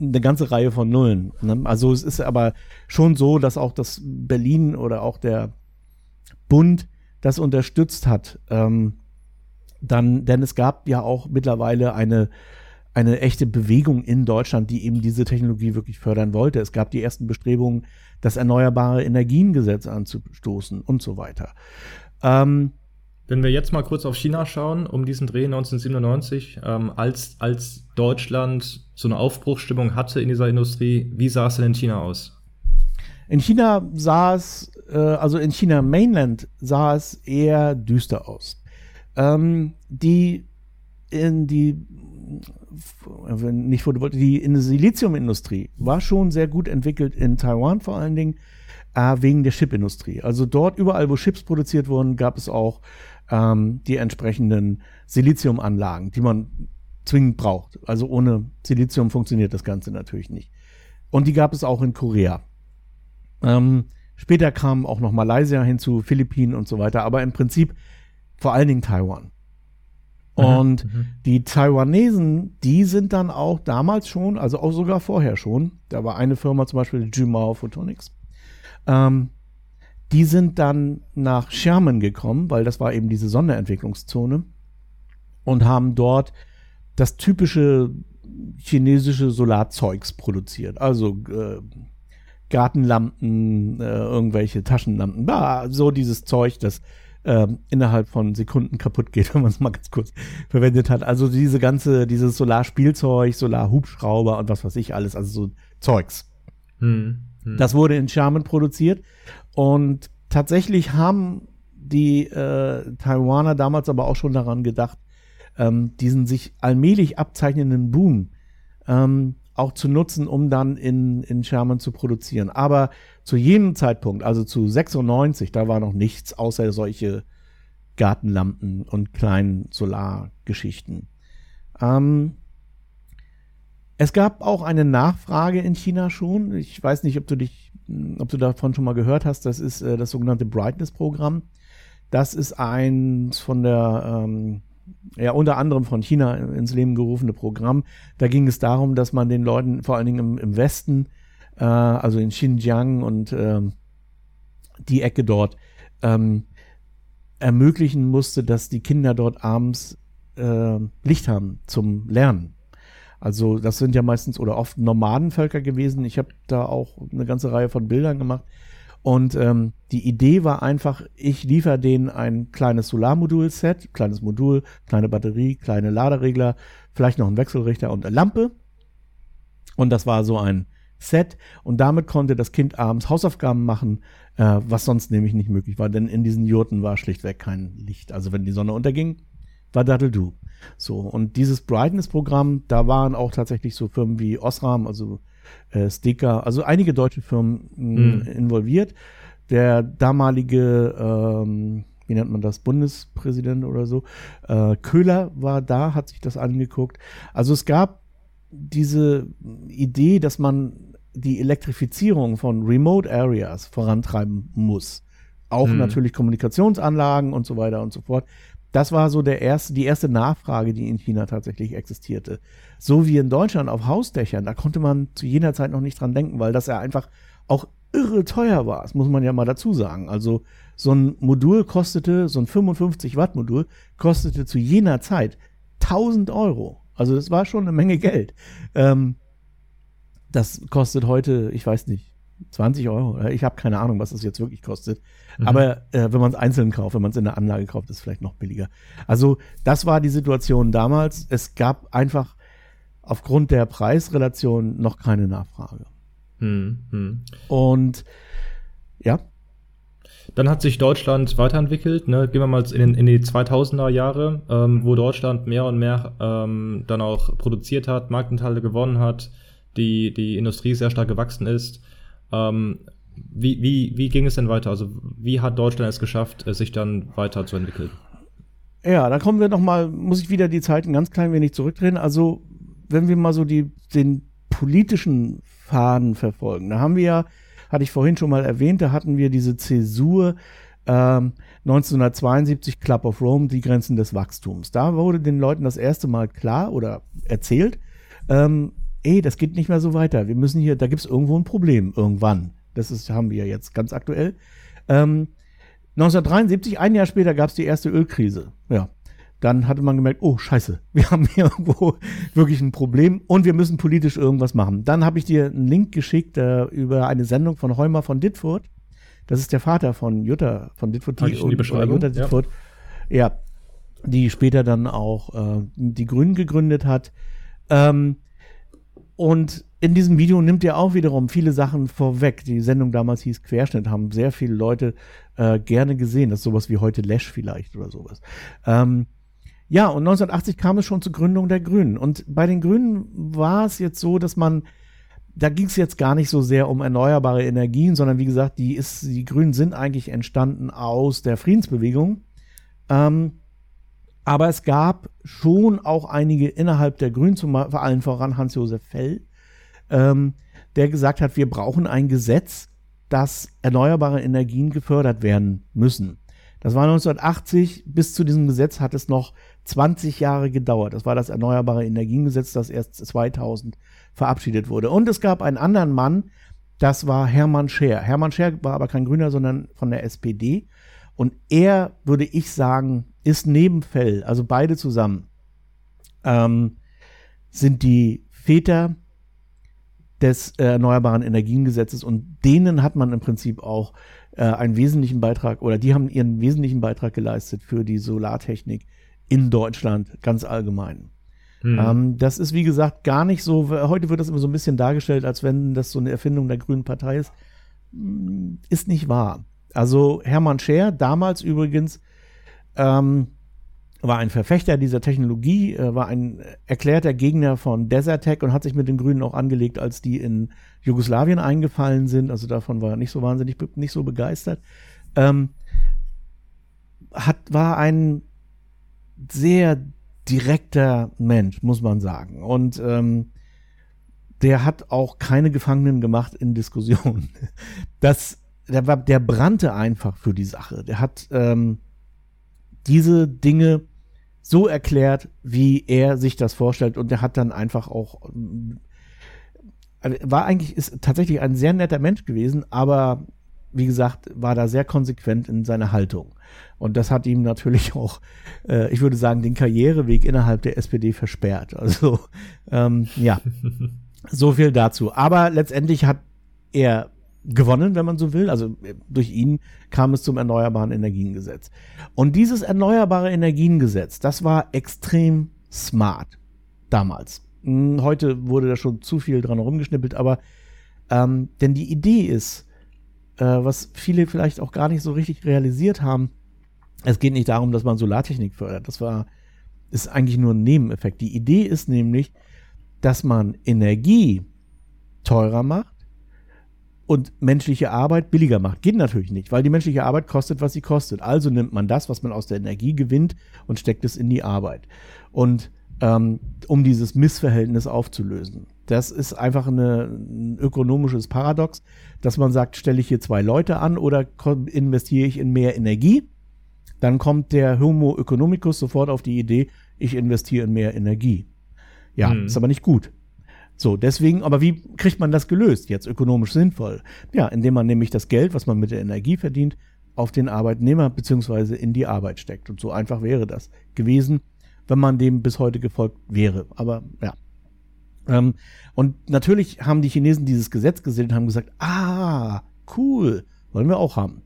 eine ganze Reihe von Nullen. Ne? Also es ist aber schon so, dass auch das Berlin oder auch der Bund das unterstützt hat. Ähm, dann, denn es gab ja auch mittlerweile eine eine echte Bewegung in Deutschland, die eben diese Technologie wirklich fördern wollte. Es gab die ersten Bestrebungen, das Erneuerbare Energiengesetz anzustoßen und so weiter. Ähm, wenn wir jetzt mal kurz auf China schauen, um diesen Dreh 1997, ähm, als, als Deutschland so eine Aufbruchsstimmung hatte in dieser Industrie, wie sah es denn in China aus? In China sah es, äh, also in China Mainland sah es eher düster aus. Ähm, die, in die, nicht die in der Siliziumindustrie war schon sehr gut entwickelt in Taiwan vor allen Dingen äh, wegen der Chipindustrie. Also dort überall, wo Chips produziert wurden, gab es auch ähm, die entsprechenden Siliziumanlagen, die man zwingend braucht. Also ohne Silizium funktioniert das Ganze natürlich nicht. Und die gab es auch in Korea. Ähm, später kamen auch noch Malaysia hinzu, Philippinen und so weiter, aber im Prinzip vor allen Dingen Taiwan. Mhm, und mhm. die Taiwanesen, die sind dann auch damals schon, also auch sogar vorher schon, da war eine Firma zum Beispiel Jumao Photonics, ähm, die sind dann nach Sherman gekommen, weil das war eben diese Sonderentwicklungszone und haben dort das typische chinesische Solarzeugs produziert. Also äh, Gartenlampen, äh, irgendwelche Taschenlampen, bah, so dieses Zeug, das äh, innerhalb von Sekunden kaputt geht, wenn man es mal ganz kurz verwendet hat. Also diese ganze, dieses Solarspielzeug, Solarhubschrauber und was weiß ich alles, also so Zeugs. Hm, hm. Das wurde in Sherman produziert und tatsächlich haben die äh, Taiwaner damals aber auch schon daran gedacht, ähm, diesen sich allmählich abzeichnenden Boom ähm, auch zu nutzen, um dann in, in Sherman zu produzieren. Aber zu jenem Zeitpunkt, also zu 96, da war noch nichts außer solche Gartenlampen und kleinen Solargeschichten. Ähm, es gab auch eine Nachfrage in China schon. Ich weiß nicht, ob du dich ob du davon schon mal gehört hast, das ist äh, das sogenannte Brightness-Programm. Das ist eins von der, ähm, ja, unter anderem von China ins Leben gerufene Programm. Da ging es darum, dass man den Leuten, vor allen Dingen im, im Westen, äh, also in Xinjiang und äh, die Ecke dort, ähm, ermöglichen musste, dass die Kinder dort abends äh, Licht haben zum Lernen. Also das sind ja meistens oder oft Nomadenvölker gewesen. Ich habe da auch eine ganze Reihe von Bildern gemacht. Und ähm, die Idee war einfach, ich liefere denen ein kleines Solarmodul-Set, kleines Modul, kleine Batterie, kleine Laderegler, vielleicht noch ein Wechselrichter und eine Lampe. Und das war so ein Set. Und damit konnte das Kind abends Hausaufgaben machen, äh, was sonst nämlich nicht möglich war. Denn in diesen Jurten war schlichtweg kein Licht. Also wenn die Sonne unterging, war Dattel. So, und dieses Brightness-Programm, da waren auch tatsächlich so Firmen wie Osram, also äh, Sticker, also einige deutsche Firmen mhm. involviert. Der damalige, ähm, wie nennt man das, Bundespräsident oder so, äh, Köhler war da, hat sich das angeguckt. Also es gab diese Idee, dass man die Elektrifizierung von Remote Areas vorantreiben muss. Auch mhm. natürlich Kommunikationsanlagen und so weiter und so fort. Das war so der erste, die erste Nachfrage, die in China tatsächlich existierte. So wie in Deutschland auf Hausdächern, da konnte man zu jener Zeit noch nicht dran denken, weil das ja einfach auch irre teuer war. Das muss man ja mal dazu sagen. Also so ein Modul kostete, so ein 55 Watt Modul kostete zu jener Zeit 1000 Euro. Also das war schon eine Menge Geld. Ähm, das kostet heute, ich weiß nicht, 20 Euro. Ich habe keine Ahnung, was das jetzt wirklich kostet. Mhm. Aber äh, wenn man es einzeln kauft, wenn man es in der Anlage kauft, ist es vielleicht noch billiger. Also das war die Situation damals. Es gab einfach aufgrund der Preisrelation noch keine Nachfrage. Mhm. Und ja. Dann hat sich Deutschland weiterentwickelt. Ne? Gehen wir mal in, in die 2000er Jahre, ähm, wo Deutschland mehr und mehr ähm, dann auch produziert hat, Marktanteile gewonnen hat, die, die Industrie sehr stark gewachsen ist. Ähm, wie, wie, wie ging es denn weiter? Also wie hat Deutschland es geschafft, sich dann weiterzuentwickeln? Ja, da kommen wir noch mal, muss ich wieder die Zeit ein ganz klein wenig zurückdrehen. Also wenn wir mal so die, den politischen Faden verfolgen, da haben wir ja, hatte ich vorhin schon mal erwähnt, da hatten wir diese Zäsur Ähm, 1972 Club of Rome, die Grenzen des Wachstums. Da wurde den Leuten das erste Mal klar oder erzählt, ähm, ey, das geht nicht mehr so weiter. Wir müssen hier, da gibt es irgendwo ein Problem irgendwann. Das ist, haben wir jetzt ganz aktuell. Ähm, 1973, ein Jahr später, gab es die erste Ölkrise. Ja. Dann hatte man gemerkt, oh scheiße, wir haben hier irgendwo wirklich ein Problem und wir müssen politisch irgendwas machen. Dann habe ich dir einen Link geschickt äh, über eine Sendung von Heumer von Ditfurt. Das ist der Vater von Jutta von Ditfurt. Die, die Beschreibung. Jutta Ditfurt. Ja. ja. die später dann auch äh, die Grünen gegründet hat. Ähm, und in diesem Video nimmt er auch wiederum viele Sachen vorweg. Die Sendung damals hieß Querschnitt, haben sehr viele Leute äh, gerne gesehen. Das ist sowas wie heute Lash vielleicht oder sowas. Ähm, ja, und 1980 kam es schon zur Gründung der Grünen. Und bei den Grünen war es jetzt so, dass man, da ging es jetzt gar nicht so sehr um erneuerbare Energien, sondern wie gesagt, die, ist, die Grünen sind eigentlich entstanden aus der Friedensbewegung. Ähm, aber es gab schon auch einige innerhalb der Grünen, zum, vor allem voran Hans-Josef Fell, ähm, der gesagt hat, wir brauchen ein Gesetz, dass erneuerbare Energien gefördert werden müssen. Das war 1980. Bis zu diesem Gesetz hat es noch 20 Jahre gedauert. Das war das Erneuerbare Energiengesetz, das erst 2000 verabschiedet wurde. Und es gab einen anderen Mann, das war Hermann Scher. Hermann Scher war aber kein Grüner, sondern von der SPD. Und er, würde ich sagen, ist neben Fell, also beide zusammen, ähm, sind die Väter des äh, Erneuerbaren Energiengesetzes und denen hat man im Prinzip auch äh, einen wesentlichen Beitrag oder die haben ihren wesentlichen Beitrag geleistet für die Solartechnik in Deutschland ganz allgemein. Mhm. Ähm, das ist, wie gesagt, gar nicht so, heute wird das immer so ein bisschen dargestellt, als wenn das so eine Erfindung der Grünen Partei ist. Hm, ist nicht wahr. Also Hermann Scher, damals übrigens, ähm, war ein Verfechter dieser Technologie, äh, war ein erklärter Gegner von Desertec und hat sich mit den Grünen auch angelegt, als die in Jugoslawien eingefallen sind. Also davon war er nicht so wahnsinnig, nicht so begeistert. Ähm, hat, war ein sehr direkter Mensch, muss man sagen. Und ähm, der hat auch keine Gefangenen gemacht in Diskussionen. Das, der, der brannte einfach für die Sache. Der hat ähm, diese Dinge so erklärt, wie er sich das vorstellt. Und er hat dann einfach auch äh, war eigentlich ist tatsächlich ein sehr netter Mensch gewesen, aber wie gesagt, war da sehr konsequent in seiner Haltung. Und das hat ihm natürlich auch, äh, ich würde sagen, den Karriereweg innerhalb der SPD versperrt. Also ähm, ja, so viel dazu. Aber letztendlich hat er gewonnen, wenn man so will. Also durch ihn kam es zum Erneuerbaren Energiengesetz. Und dieses Erneuerbare Energiengesetz, das war extrem smart damals. Hm, heute wurde da schon zu viel dran rumgeschnippelt, aber ähm, denn die Idee ist, äh, was viele vielleicht auch gar nicht so richtig realisiert haben, es geht nicht darum, dass man Solartechnik fördert. Das war, ist eigentlich nur ein Nebeneffekt. Die Idee ist nämlich, dass man Energie teurer macht und menschliche Arbeit billiger macht. Geht natürlich nicht, weil die menschliche Arbeit kostet, was sie kostet. Also nimmt man das, was man aus der Energie gewinnt und steckt es in die Arbeit. Und ähm, um dieses Missverhältnis aufzulösen. Das ist einfach eine, ein ökonomisches Paradox, dass man sagt, stelle ich hier zwei Leute an oder investiere ich in mehr Energie? Dann kommt der Homo economicus sofort auf die Idee, ich investiere in mehr Energie. Ja, hm. ist aber nicht gut. So, deswegen, aber wie kriegt man das gelöst, jetzt ökonomisch sinnvoll? Ja, indem man nämlich das Geld, was man mit der Energie verdient, auf den Arbeitnehmer beziehungsweise in die Arbeit steckt. Und so einfach wäre das gewesen wenn man dem bis heute gefolgt wäre. Aber ja. Ähm, und natürlich haben die Chinesen dieses Gesetz gesehen und haben gesagt, ah, cool, wollen wir auch haben.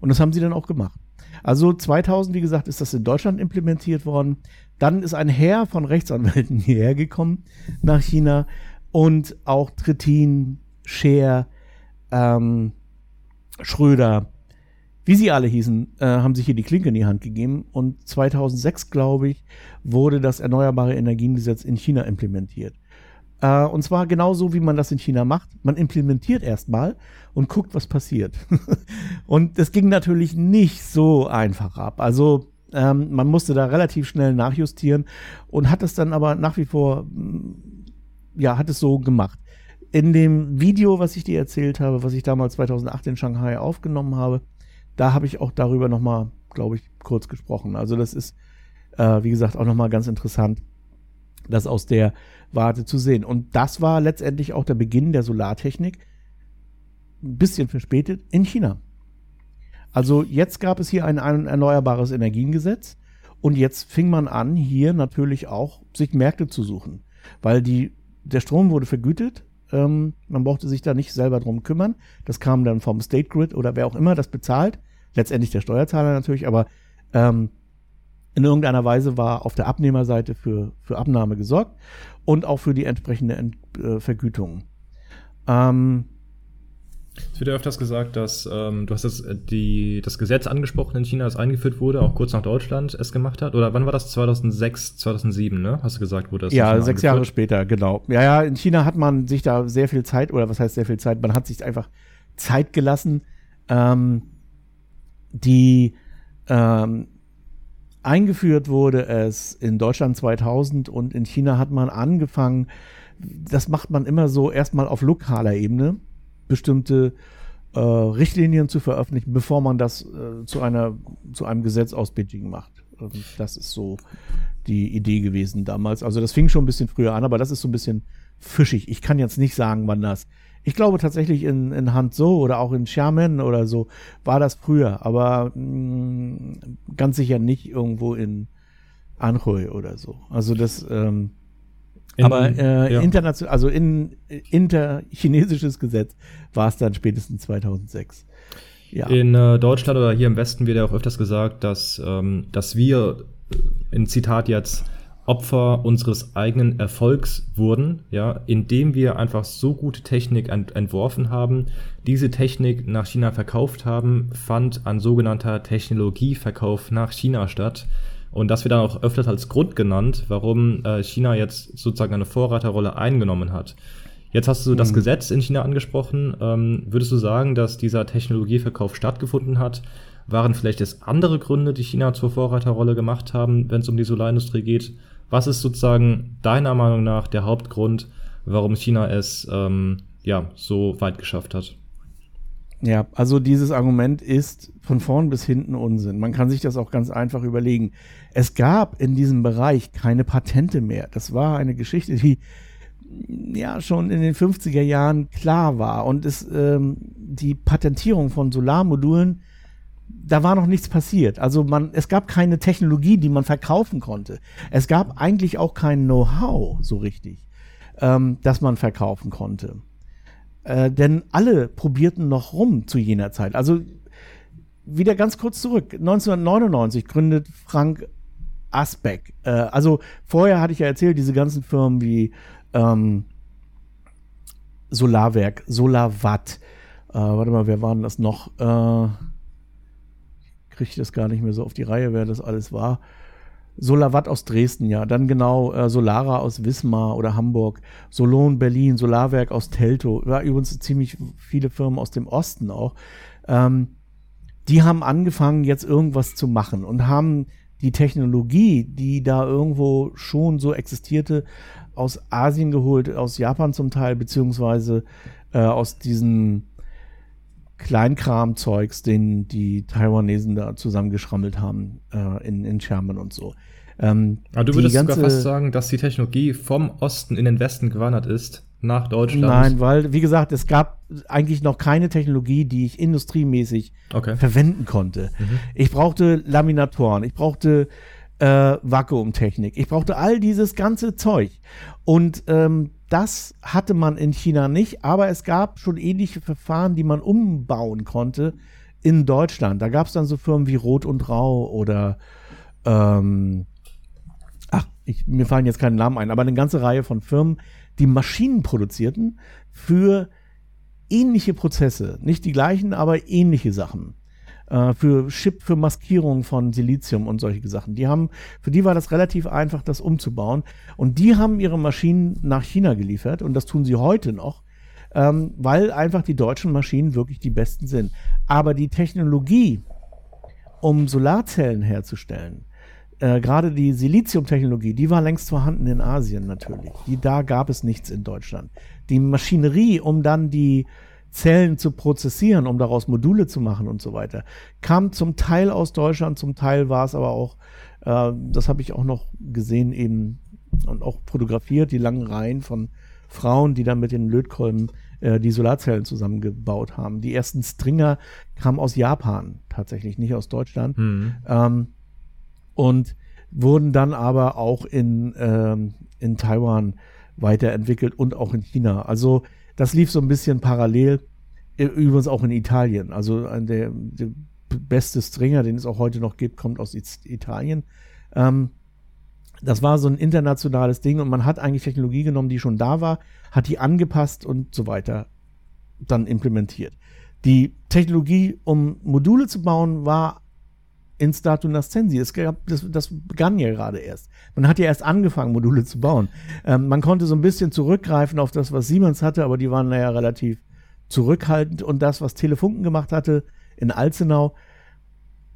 Und das haben sie dann auch gemacht. Also 2000, wie gesagt, ist das in Deutschland implementiert worden. Dann ist ein Heer von Rechtsanwälten hierher gekommen nach China und auch Trittin, Scher, ähm, Schröder, wie sie alle hießen, äh, haben sich hier die Klinke in die Hand gegeben. Und 2006, glaube ich, wurde das Erneuerbare Energiengesetz in China implementiert. Äh, und zwar genauso, wie man das in China macht. Man implementiert erstmal und guckt, was passiert. und das ging natürlich nicht so einfach ab. Also ähm, man musste da relativ schnell nachjustieren und hat es dann aber nach wie vor, mm, ja, hat es so gemacht. In dem Video, was ich dir erzählt habe, was ich damals 2008 in Shanghai aufgenommen habe, da habe ich auch darüber nochmal, glaube ich, kurz gesprochen. Also das ist, äh, wie gesagt, auch nochmal ganz interessant, das aus der Warte zu sehen. Und das war letztendlich auch der Beginn der Solartechnik, ein bisschen verspätet, in China. Also jetzt gab es hier ein, erneuerbares Energiengesetz und jetzt fing man an, hier natürlich auch sich Märkte zu suchen, weil die, der Strom wurde vergütet, ähm, man brauchte sich da nicht selber drum kümmern. Das kam dann vom State Grid oder wer auch immer das bezahlt. Letztendlich der Steuerzahler natürlich, aber ähm, in irgendeiner Weise war auf der Abnehmerseite für, für Abnahme gesorgt und auch für die entsprechende Ent äh, Vergütung. Ähm, es wird ja öfters gesagt, dass ähm, du hast das, äh, die, das Gesetz angesprochen in China, das eingeführt wurde, auch kurz nach Deutschland es gemacht hat. Oder wann war das? 2006, 2007, ne? Hast du gesagt, wurde das? Ja, sechs Jahre später, genau. Ja, ja, in China hat man sich da sehr viel Zeit, oder was heißt sehr viel Zeit? Man hat sich einfach Zeit gelassen. Ähm, die ähm, eingeführt wurde es in Deutschland 2000 und in China hat man angefangen, das macht man immer so erstmal auf lokaler Ebene bestimmte äh, Richtlinien zu veröffentlichen, bevor man das äh, zu einer zu einem Gesetz aus Beijing macht. Und das ist so die Idee gewesen damals. Also das fing schon ein bisschen früher an, aber das ist so ein bisschen fischig. Ich kann jetzt nicht sagen, wann das. Ich glaube tatsächlich in, in Hanzhou oder auch in Xiamen oder so war das früher, aber mh, mm, ganz sicher nicht irgendwo in Anhui oder so. Also das ähm, in, Aber äh, ja. international, also in interchinesisches Gesetz war es dann spätestens 2006. Ja. In äh, Deutschland oder hier im Westen wird ja auch öfters gesagt, dass, ähm, dass wir, äh, in Zitat jetzt, Opfer unseres eigenen Erfolgs wurden, ja, indem wir einfach so gute Technik ent entworfen haben, diese Technik nach China verkauft haben, fand ein sogenannter Technologieverkauf nach China statt. Und das wird dann auch öfters als Grund genannt, warum äh, China jetzt sozusagen eine Vorreiterrolle eingenommen hat. Jetzt hast du das mhm. Gesetz in China angesprochen. Ähm, würdest du sagen, dass dieser Technologieverkauf stattgefunden hat? Waren vielleicht es andere Gründe, die China zur Vorreiterrolle gemacht haben, wenn es um die Solarindustrie geht? Was ist sozusagen deiner Meinung nach der Hauptgrund, warum China es ähm, ja so weit geschafft hat? Ja, also dieses Argument ist von vorn bis hinten Unsinn. Man kann sich das auch ganz einfach überlegen. Es gab in diesem Bereich keine Patente mehr. Das war eine Geschichte, die ja schon in den 50er Jahren klar war. Und es, ähm, die Patentierung von Solarmodulen, da war noch nichts passiert. Also man, es gab keine Technologie, die man verkaufen konnte. Es gab eigentlich auch kein Know-how so richtig, ähm, das man verkaufen konnte. Äh, denn alle probierten noch rum zu jener Zeit. Also wieder ganz kurz zurück. 1999 gründet Frank Asbeck. Äh, also vorher hatte ich ja erzählt, diese ganzen Firmen wie ähm, Solarwerk, Solarwatt. Äh, warte mal, wer waren das noch? Äh, Kriege ich das gar nicht mehr so auf die Reihe, wer das alles war. Solarwatt aus Dresden, ja. Dann genau äh, Solara aus Wismar oder Hamburg, Solon Berlin, Solarwerk aus Teltow. Ja, übrigens ziemlich viele Firmen aus dem Osten auch. Ähm, die haben angefangen, jetzt irgendwas zu machen und haben die Technologie, die da irgendwo schon so existierte, aus Asien geholt, aus Japan zum Teil, beziehungsweise äh, aus diesen Kleinkram-Zeugs, den die Taiwanesen da zusammengeschrammelt haben äh, in, in Sherman und so. Ähm, Aber du würdest sogar fast sagen, dass die Technologie vom Osten in den Westen gewandert ist, nach Deutschland. Nein, weil, wie gesagt, es gab eigentlich noch keine Technologie, die ich industriemäßig okay. verwenden konnte. Mhm. Ich brauchte Laminatoren, ich brauchte äh, Vakuumtechnik, ich brauchte all dieses ganze Zeug. Und ähm, das hatte man in China nicht, aber es gab schon ähnliche Verfahren, die man umbauen konnte in Deutschland. Da gab es dann so Firmen wie Rot und Rau oder ähm, ach, ich, mir fallen jetzt keine Namen ein, aber eine ganze Reihe von Firmen, die Maschinen produzierten für ähnliche Prozesse. Nicht die gleichen, aber ähnliche Sachen äh, für Chip, für Maskierung von Silizium und solche Sachen. Die haben, für die war das relativ einfach, das umzubauen. Und die haben ihre Maschinen nach China geliefert und das tun sie heute noch, ähm, weil einfach die deutschen Maschinen wirklich die besten sind. Aber die Technologie, um Solarzellen herzustellen, äh, gerade die Siliziumtechnologie, die war längst vorhanden in Asien natürlich. Die, da gab es nichts in Deutschland. Die Maschinerie, um dann die Zellen zu prozessieren, um daraus Module zu machen und so weiter, kam zum Teil aus Deutschland, zum Teil war es aber auch, äh, das habe ich auch noch gesehen eben und auch fotografiert, die langen Reihen von Frauen, die dann mit den Lötkolben äh, die Solarzellen zusammengebaut haben. Die ersten Stringer kamen aus Japan tatsächlich, nicht aus Deutschland. Mhm. Ähm, und wurden dann aber auch in, ähm, in Taiwan weiterentwickelt und auch in China. Also das lief so ein bisschen parallel, übrigens auch in Italien. Also der, der beste Stringer, den es auch heute noch gibt, kommt aus Italien. Ähm, das war so ein internationales Ding und man hat eigentlich Technologie genommen, die schon da war, hat die angepasst und so weiter dann implementiert. Die Technologie, um Module zu bauen, war in Statu Nascensi. Es gab, das, das begann ja gerade erst. Man hat ja erst angefangen, Module zu bauen. Ähm, man konnte so ein bisschen zurückgreifen auf das, was Siemens hatte, aber die waren naja relativ zurückhaltend. Und das, was Telefunken gemacht hatte in Alzenau,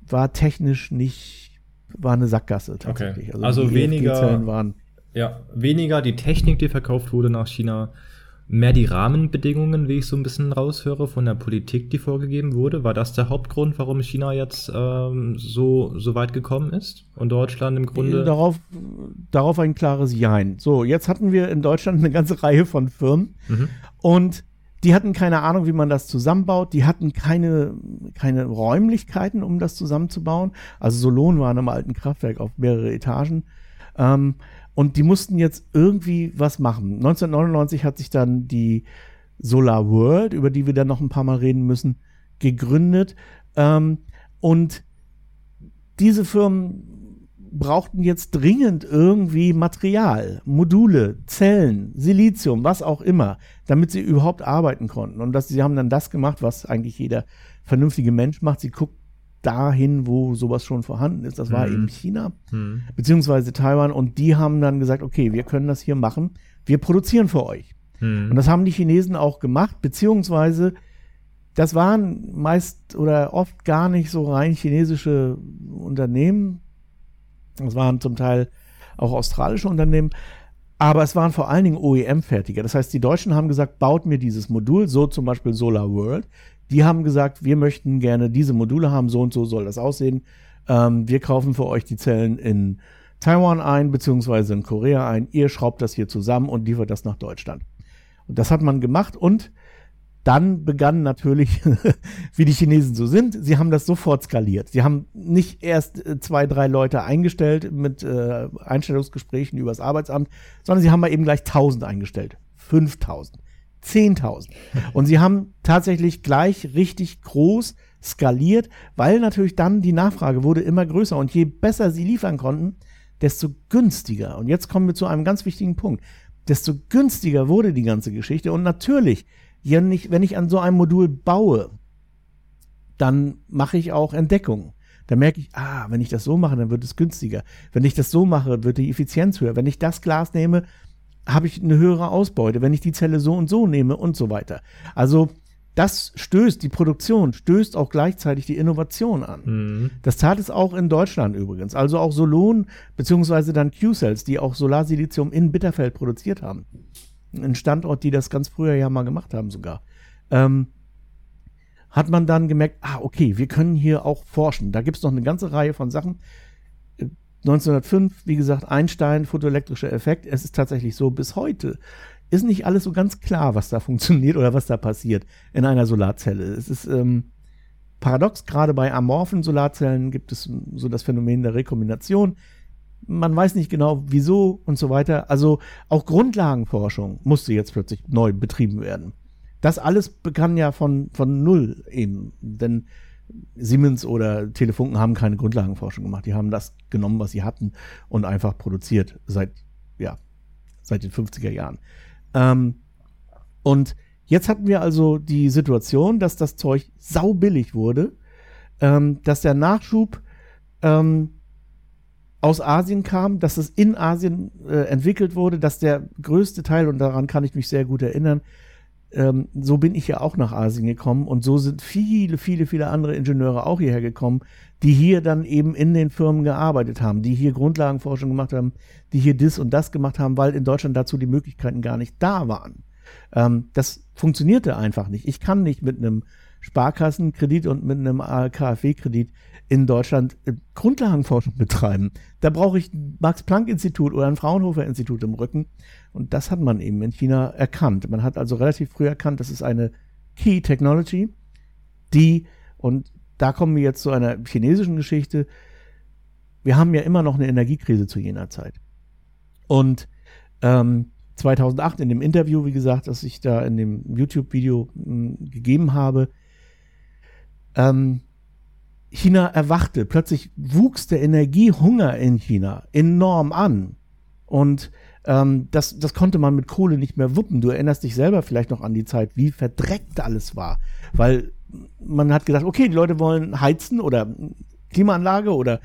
war technisch nicht, war eine Sackgasse tatsächlich. Okay. Also, also weniger, waren, ja, weniger die Technik, die verkauft wurde nach China, mehr die Rahmenbedingungen, wie ich so ein bisschen raushöre, von der Politik, die vorgegeben wurde? War das der Hauptgrund, warum China jetzt ähm, so, so weit gekommen ist und Deutschland im Grunde? Darauf, darauf ein klares Jein. So, jetzt hatten wir in Deutschland eine ganze Reihe von Firmen mhm. und die hatten keine Ahnung, wie man das zusammenbaut. Die hatten keine, keine Räumlichkeiten, um das zusammenzubauen. Also Solon war in einem alten Kraftwerk auf mehrere Etagen. Ähm, und die mussten jetzt irgendwie was machen. 1999 hat sich dann die Solar World, über die wir dann noch ein paar Mal reden müssen, gegründet. Ähm, und diese Firmen brauchten jetzt dringend irgendwie Material, Module, Zellen, Silizium, was auch immer, damit sie überhaupt arbeiten konnten. Und das, sie haben dann das gemacht, was eigentlich jeder vernünftige Mensch macht. Sie guckt dahin, wo sowas schon vorhanden ist. Das war mhm. eben China, mhm. beziehungsweise Taiwan. Und die haben dann gesagt, okay, wir können das hier machen. Wir produzieren für euch. Mhm. Und das haben die Chinesen auch gemacht, beziehungsweise das waren meist oder oft gar nicht so rein chinesische Unternehmen. Das waren zum Teil auch australische Unternehmen. Aber es waren vor allen Dingen OEM-Fertiger. Das heißt, die Deutschen haben gesagt, baut mir dieses Modul, so zum Beispiel Solar World. Die haben gesagt, wir möchten gerne diese Module haben, so und so soll das aussehen. Ähm, wir kaufen für euch die Zellen in Taiwan ein, beziehungsweise in Korea ein. Ihr schraubt das hier zusammen und liefert das nach Deutschland. Und das hat man gemacht und dann begann natürlich, wie die Chinesen so sind, sie haben das sofort skaliert. Sie haben nicht erst äh, zwei, drei Leute eingestellt mit äh, Einstellungsgesprächen übers Arbeitsamt, sondern sie haben mal eben gleich 1000 eingestellt. 5000. 10.000. Und sie haben tatsächlich gleich richtig groß skaliert, weil natürlich dann die Nachfrage wurde immer größer. Und je besser sie liefern konnten, desto günstiger. Und jetzt kommen wir zu einem ganz wichtigen Punkt. Desto günstiger wurde die ganze Geschichte. Und natürlich, wenn ich, an so einem Modul baue, dann mache ich auch Entdeckungen. Da merke ich, ah, wenn ich das so mache, dann wird es günstiger. Wenn ich das so mache, wird die Effizienz höher. Wenn ich das Glas nehme, habe ich eine höhere Ausbeute, wenn ich die Zelle so und so nehme und so weiter. Also das stößt, die Produktion stößt auch gleichzeitig die Innovation an. Mhm. Das tat es auch in Deutschland übrigens. Also auch Solon, beziehungsweise dann Q-Cells, die auch Solarsilizium in Bitterfeld produziert haben. Ein Standort, die das ganz früher ja mal gemacht haben sogar. Ähm, hat man dann gemerkt, ah, okay, wir können hier auch forschen. Da gibt es noch eine ganze Reihe von Sachen. 1905, wie gesagt, Einstein, photoelektrischer Effekt. Es ist tatsächlich so, bis heute ist nicht alles so ganz klar, was da funktioniert oder was da passiert in einer Solarzelle. Es ist ähm, paradox, gerade bei amorphen Solarzellen gibt es so das Phänomen der Rekombination. Man weiß nicht genau, wieso und so weiter. Also auch Grundlagenforschung musste jetzt plötzlich neu betrieben werden. Das alles begann ja von, von Null eben. Denn Siemens oder Telefunken haben keine Grundlagenforschung gemacht. Die haben das genommen, was sie hatten und einfach produziert seit, ja, seit den 50er Jahren. Ähm, und jetzt hatten wir also die Situation, dass das Zeug saubillig wurde, ähm, dass der Nachschub ähm, aus Asien kam, dass es in Asien äh, entwickelt wurde, dass der größte Teil, und daran kann ich mich sehr gut erinnern, ähm, so bin ich ja auch nach Asien gekommen und so sind viele, viele, viele andere Ingenieure auch hierher gekommen, die hier dann eben in den Firmen gearbeitet haben, die hier Grundlagenforschung gemacht haben, die hier das und das gemacht haben, weil in Deutschland dazu die Möglichkeiten gar nicht da waren. Ähm, das funktionierte einfach nicht. Ich kann nicht mit einem Sparkassenkredit und mit einem KfW-Kredit in Deutschland äh, Grundlagenforschung betreiben. Da brauche ich ein Max-Planck-Institut oder ein Fraunhofer-Institut im Rücken. Und das hat man eben in China erkannt. Man hat also relativ früh erkannt, das ist eine Key Technology, die, und da kommen wir jetzt zu einer chinesischen Geschichte, wir haben ja immer noch eine Energiekrise zu jener Zeit. Und ähm, 2008 in dem Interview, wie gesagt, das ich da in dem YouTube-Video hm, gegeben habe, ähm, China erwachte. Plötzlich wuchs der Energiehunger in China enorm an. Und ähm, das, das konnte man mit Kohle nicht mehr wuppen. Du erinnerst dich selber vielleicht noch an die Zeit, wie verdreckt alles war. Weil man hat gedacht, okay, die Leute wollen heizen oder Klimaanlage oder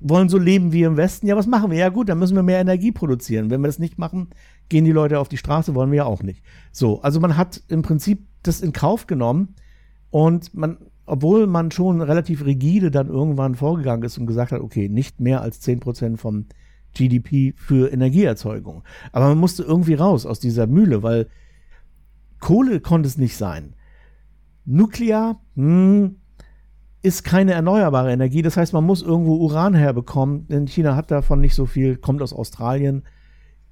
wollen so leben wie im Westen. Ja, was machen wir? Ja gut, dann müssen wir mehr Energie produzieren. Wenn wir das nicht machen, gehen die Leute auf die Straße, wollen wir ja auch nicht. So, also man hat im Prinzip das in Kauf genommen und man obwohl man schon relativ rigide dann irgendwann vorgegangen ist und gesagt hat, okay, nicht mehr als 10% vom GDP für Energieerzeugung. Aber man musste irgendwie raus aus dieser Mühle, weil Kohle konnte es nicht sein. Nuklear hm, ist keine erneuerbare Energie. Das heißt, man muss irgendwo Uran herbekommen. Denn China hat davon nicht so viel, kommt aus Australien,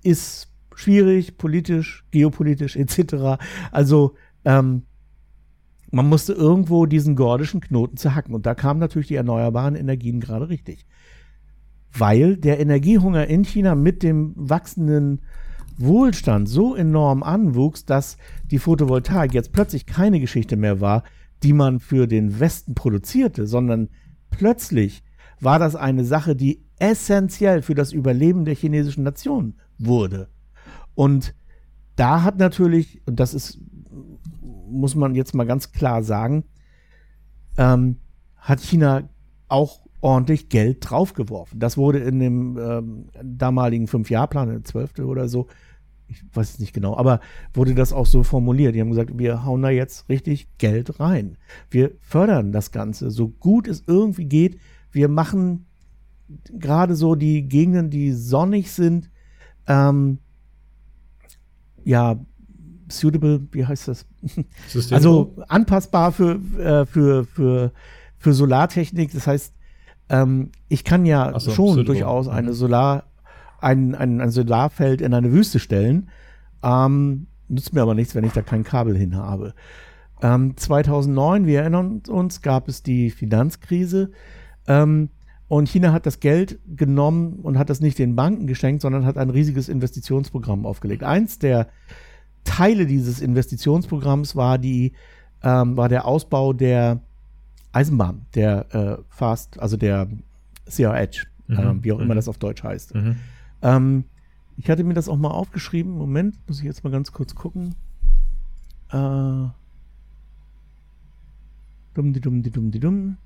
ist schwierig, politisch, geopolitisch etc. Also ähm, man musste irgendwo diesen gordischen Knoten zerhacken. Und da kamen natürlich die erneuerbaren Energien gerade richtig. Weil der Energiehunger in China mit dem wachsenden Wohlstand so enorm anwuchs, dass die Photovoltaik jetzt plötzlich keine Geschichte mehr war, die man für den Westen produzierte, sondern plötzlich war das eine Sache, die essentiell für das Überleben der chinesischen Nation wurde. Und da hat natürlich, und das ist muss man jetzt mal ganz klar sagen, ähm, hat China auch ordentlich Geld draufgeworfen. Das wurde in dem ähm, damaligen Fünf-Jahr-Plan, der zwölfte oder so, ich weiß es nicht genau, aber wurde das auch so formuliert. Die haben gesagt, wir hauen da jetzt richtig Geld rein. Wir fördern das Ganze so gut es irgendwie geht. Wir machen gerade so die Gegenden, die sonnig sind, ähm, ja, suitable, wie heißt das? System also anpassbar für, äh, für, für, für Solartechnik. Das heißt, ähm, ich kann ja so, schon suitable. durchaus eine mhm. Solar, ein, ein, ein Solarfeld in eine Wüste stellen. Ähm, nützt mir aber nichts, wenn ich da kein Kabel hin habe. Ähm, 2009, wir erinnern uns, gab es die Finanzkrise. Ähm, und China hat das Geld genommen und hat das nicht den Banken geschenkt, sondern hat ein riesiges Investitionsprogramm aufgelegt. Eins der Teile dieses Investitionsprogramms war die ähm, war der Ausbau der Eisenbahn, der äh, Fast, also der CR Edge, mhm. äh, wie auch mhm. immer das auf Deutsch heißt. Mhm. Ähm, ich hatte mir das auch mal aufgeschrieben. Moment, muss ich jetzt mal ganz kurz gucken. Äh, dumm, die dumm, die dumm, die dumm.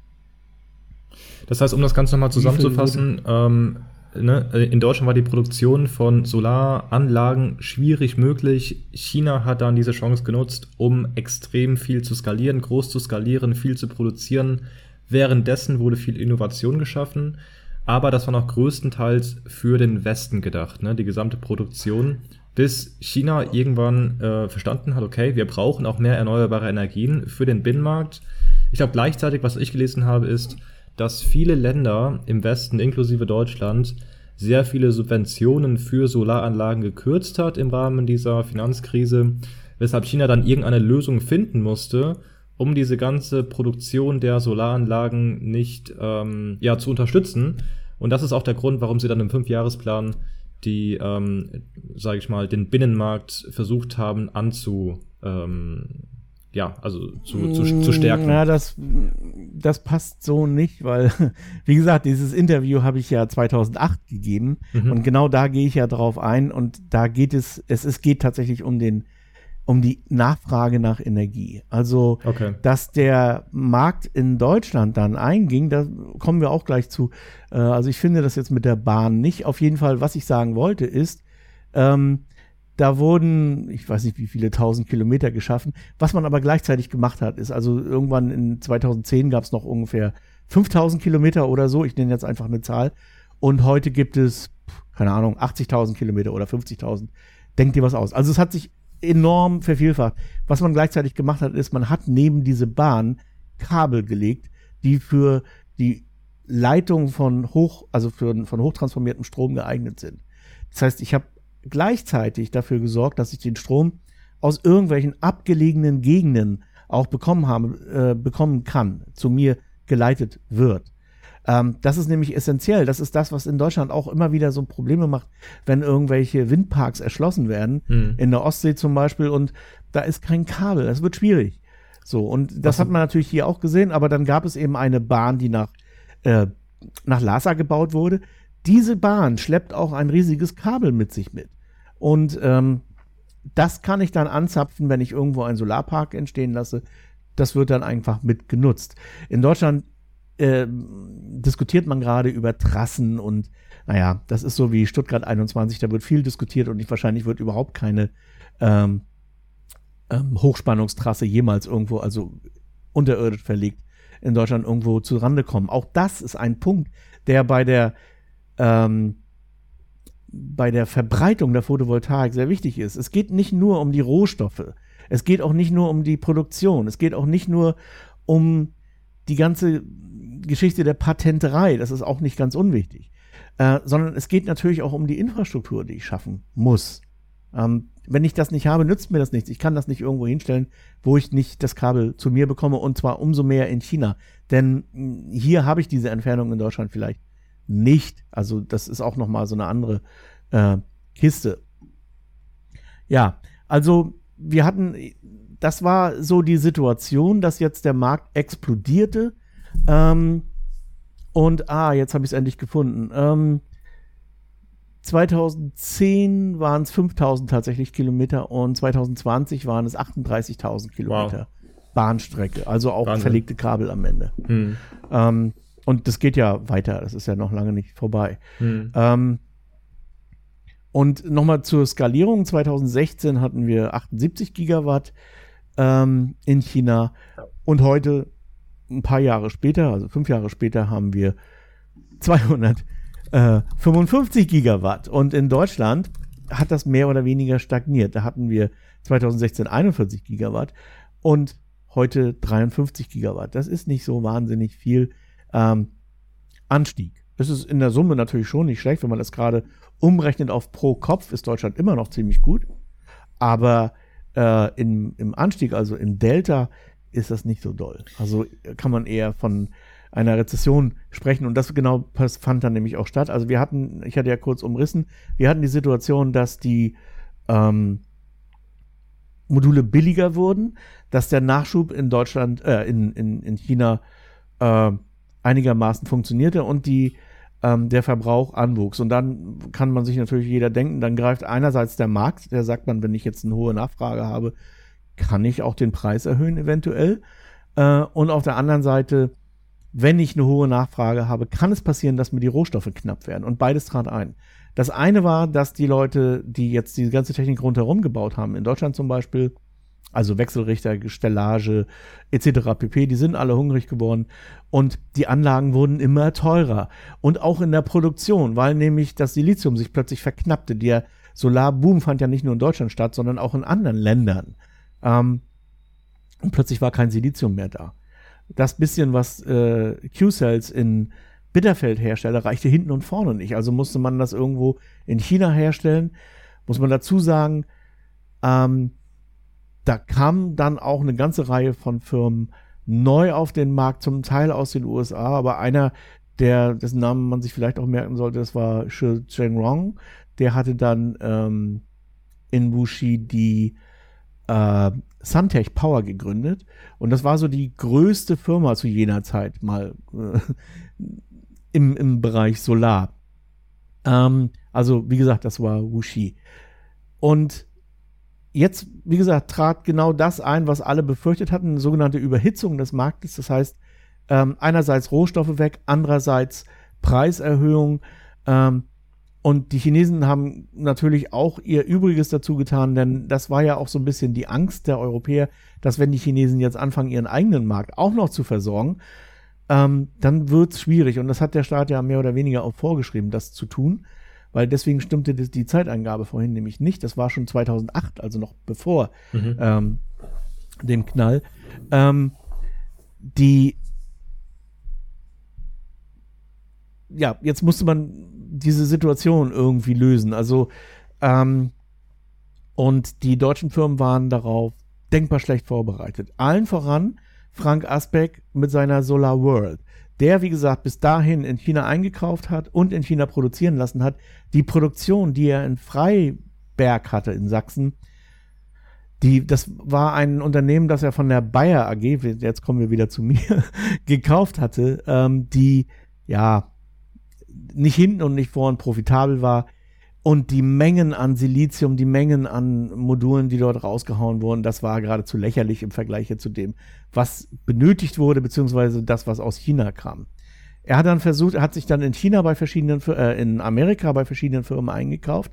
Das heißt, um das Ganze nochmal zusammenzufassen, ähm, ne, äh, in Deutschland war die Produktion von Solaranlagen schwierig möglich. China hat dann diese Chance genutzt, um extrem viel zu skalieren, groß zu skalieren, viel zu produzieren. Währenddessen wurde viel Innovation geschaffen, aber das war noch größtenteils für den Westen gedacht, ne, die gesamte Produktion, bis China irgendwann äh, verstanden hat, okay, wir brauchen auch mehr erneuerbare Energien für den Binnenmarkt. Ich glaube gleichzeitig, was ich gelesen habe, ist, dass viele Länder im Westen, inklusive Deutschland, sehr viele Subventionen für Solaranlagen gekürzt hat im Rahmen dieser Finanzkrise, weshalb China dann irgendeine Lösung finden musste, um diese ganze Produktion der Solaranlagen nicht ähm, ja, zu unterstützen. Und das ist auch der Grund, warum sie dann im Fünfjahresplan die, ähm, sage ich mal, den Binnenmarkt versucht haben anzu, ähm, ja, also zu, zu, zu stärken. Ja, das, das passt so nicht, weil, wie gesagt, dieses Interview habe ich ja 2008 gegeben mhm. und genau da gehe ich ja drauf ein und da geht es, es, es geht tatsächlich um den, um die Nachfrage nach Energie. Also, okay. dass der Markt in Deutschland dann einging, da kommen wir auch gleich zu. Äh, also, ich finde das jetzt mit der Bahn nicht. Auf jeden Fall, was ich sagen wollte, ist, ähm, da wurden, ich weiß nicht, wie viele tausend Kilometer geschaffen. Was man aber gleichzeitig gemacht hat, ist also irgendwann in 2010 gab es noch ungefähr 5000 Kilometer oder so. Ich nenne jetzt einfach eine Zahl. Und heute gibt es, keine Ahnung, 80.000 Kilometer oder 50.000. Denkt dir was aus. Also es hat sich enorm vervielfacht. Was man gleichzeitig gemacht hat, ist, man hat neben diese Bahn Kabel gelegt, die für die Leitung von hoch, also für, von hochtransformiertem Strom geeignet sind. Das heißt, ich habe gleichzeitig dafür gesorgt, dass ich den Strom aus irgendwelchen abgelegenen Gegenden auch bekommen habe, äh, bekommen kann, zu mir geleitet wird. Ähm, das ist nämlich essentiell. Das ist das, was in Deutschland auch immer wieder so Probleme macht, wenn irgendwelche Windparks erschlossen werden, hm. in der Ostsee zum Beispiel, und da ist kein Kabel. Das wird schwierig. So, und das was hat man natürlich hier auch gesehen, aber dann gab es eben eine Bahn, die nach, äh, nach Lhasa gebaut wurde. Diese Bahn schleppt auch ein riesiges Kabel mit sich mit. Und ähm, das kann ich dann anzapfen, wenn ich irgendwo einen Solarpark entstehen lasse. Das wird dann einfach mit genutzt. In Deutschland äh, diskutiert man gerade über Trassen und naja, das ist so wie Stuttgart 21, da wird viel diskutiert und wahrscheinlich wird überhaupt keine ähm, ähm, Hochspannungstrasse jemals irgendwo, also unterirdisch verlegt, in Deutschland irgendwo zu Rande kommen. Auch das ist ein Punkt, der bei der ähm, bei der Verbreitung der Photovoltaik sehr wichtig ist. Es geht nicht nur um die Rohstoffe, es geht auch nicht nur um die Produktion, es geht auch nicht nur um die ganze Geschichte der Patenterei, das ist auch nicht ganz unwichtig, äh, sondern es geht natürlich auch um die Infrastruktur, die ich schaffen muss. Ähm, wenn ich das nicht habe, nützt mir das nichts. Ich kann das nicht irgendwo hinstellen, wo ich nicht das Kabel zu mir bekomme und zwar umso mehr in China. Denn hm, hier habe ich diese Entfernung in Deutschland vielleicht nicht. Also das ist auch nochmal so eine andere äh, Kiste. Ja, also wir hatten, das war so die Situation, dass jetzt der Markt explodierte. Ähm, und ah, jetzt habe ich es endlich gefunden. Ähm, 2010 waren es 5000 tatsächlich Kilometer und 2020 waren es 38.000 Kilometer wow. Bahnstrecke, also auch Wahnsinn. verlegte Kabel am Ende. Hm. Ähm, und das geht ja weiter, das ist ja noch lange nicht vorbei. Hm. Ähm, und nochmal zur Skalierung. 2016 hatten wir 78 Gigawatt ähm, in China und heute, ein paar Jahre später, also fünf Jahre später, haben wir 255 äh, Gigawatt. Und in Deutschland hat das mehr oder weniger stagniert. Da hatten wir 2016 41 Gigawatt und heute 53 Gigawatt. Das ist nicht so wahnsinnig viel ähm, Anstieg. Das ist in der Summe natürlich schon nicht schlecht, wenn man das gerade umrechnet auf pro Kopf, ist Deutschland immer noch ziemlich gut. Aber äh, im, im Anstieg, also im Delta, ist das nicht so doll. Also kann man eher von einer Rezession sprechen und das genau fand dann nämlich auch statt. Also wir hatten, ich hatte ja kurz umrissen, wir hatten die Situation, dass die ähm, Module billiger wurden, dass der Nachschub in Deutschland, äh, in, in, in China äh, einigermaßen funktionierte und die, ähm, der Verbrauch anwuchs. Und dann kann man sich natürlich jeder denken, dann greift einerseits der Markt, der sagt man, wenn ich jetzt eine hohe Nachfrage habe, kann ich auch den Preis erhöhen eventuell. Äh, und auf der anderen Seite, wenn ich eine hohe Nachfrage habe, kann es passieren, dass mir die Rohstoffe knapp werden. Und beides trat ein. Das eine war, dass die Leute, die jetzt diese ganze Technik rundherum gebaut haben, in Deutschland zum Beispiel, also Wechselrichter, Stellage etc. pp. Die sind alle hungrig geworden und die Anlagen wurden immer teurer und auch in der Produktion, weil nämlich das Silizium sich plötzlich verknappte. Der Solarboom fand ja nicht nur in Deutschland statt, sondern auch in anderen Ländern. Ähm, und plötzlich war kein Silizium mehr da. Das bisschen, was äh, Q-Cells in Bitterfeld herstelle, reichte hinten und vorne nicht. Also musste man das irgendwo in China herstellen. Muss man dazu sagen, ähm, da kam dann auch eine ganze Reihe von Firmen neu auf den Markt, zum Teil aus den USA, aber einer, der, dessen Namen man sich vielleicht auch merken sollte, das war Shi Zhengrong. Der hatte dann ähm, in Wuxi die äh, Suntech Power gegründet. Und das war so die größte Firma zu jener Zeit mal äh, im, im Bereich Solar. Ähm, also, wie gesagt, das war Wuxi. Und jetzt, wie gesagt, trat genau das ein, was alle befürchtet hatten, eine sogenannte Überhitzung des Marktes. Das heißt, ähm, einerseits Rohstoffe weg, andererseits Preiserhöhung. Ähm, und die Chinesen haben natürlich auch ihr Übriges dazu getan, denn das war ja auch so ein bisschen die Angst der Europäer, dass wenn die Chinesen jetzt anfangen, ihren eigenen Markt auch noch zu versorgen, ähm, dann wird es schwierig. Und das hat der Staat ja mehr oder weniger auch vorgeschrieben, das zu tun. Weil deswegen stimmte die, die Zeitangabe vorhin nämlich nicht. Das war schon 2008, also noch bevor mhm. ähm, dem Knall. Ähm, die ja, jetzt musste man diese Situation irgendwie lösen. Also ähm, und die deutschen Firmen waren darauf denkbar schlecht vorbereitet. Allen voran Frank Asbeck mit seiner Solar World, der, wie gesagt, bis dahin in China eingekauft hat und in China produzieren lassen hat. Die Produktion, die er in Freiberg hatte in Sachsen, die, das war ein Unternehmen, das er von der Bayer AG, jetzt kommen wir wieder zu mir, gekauft hatte, ähm, die ja nicht hinten und nicht vorn profitabel war, und die Mengen an Silizium, die Mengen an Modulen, die dort rausgehauen wurden, das war geradezu lächerlich im Vergleich zu dem, was benötigt wurde, beziehungsweise das, was aus China kam. Er hat dann versucht, er hat sich dann in China bei verschiedenen, äh, in Amerika bei verschiedenen Firmen eingekauft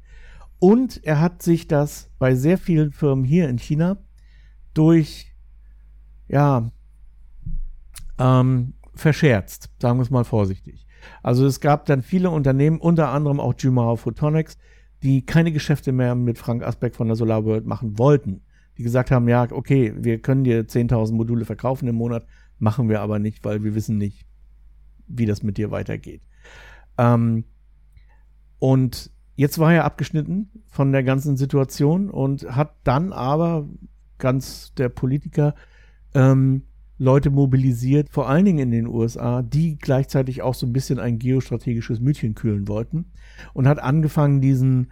und er hat sich das bei sehr vielen Firmen hier in China durch, ja, ähm, verscherzt, sagen wir es mal vorsichtig. Also es gab dann viele Unternehmen, unter anderem auch Jumao Photonics, die keine Geschäfte mehr mit Frank Asbeck von der Solar World machen wollten. Die gesagt haben, ja, okay, wir können dir 10.000 Module verkaufen im Monat, machen wir aber nicht, weil wir wissen nicht, wie das mit dir weitergeht. Ähm, und jetzt war er abgeschnitten von der ganzen Situation und hat dann aber ganz der Politiker ähm, Leute mobilisiert, vor allen Dingen in den USA, die gleichzeitig auch so ein bisschen ein geostrategisches Mütchen kühlen wollten und hat angefangen, diesen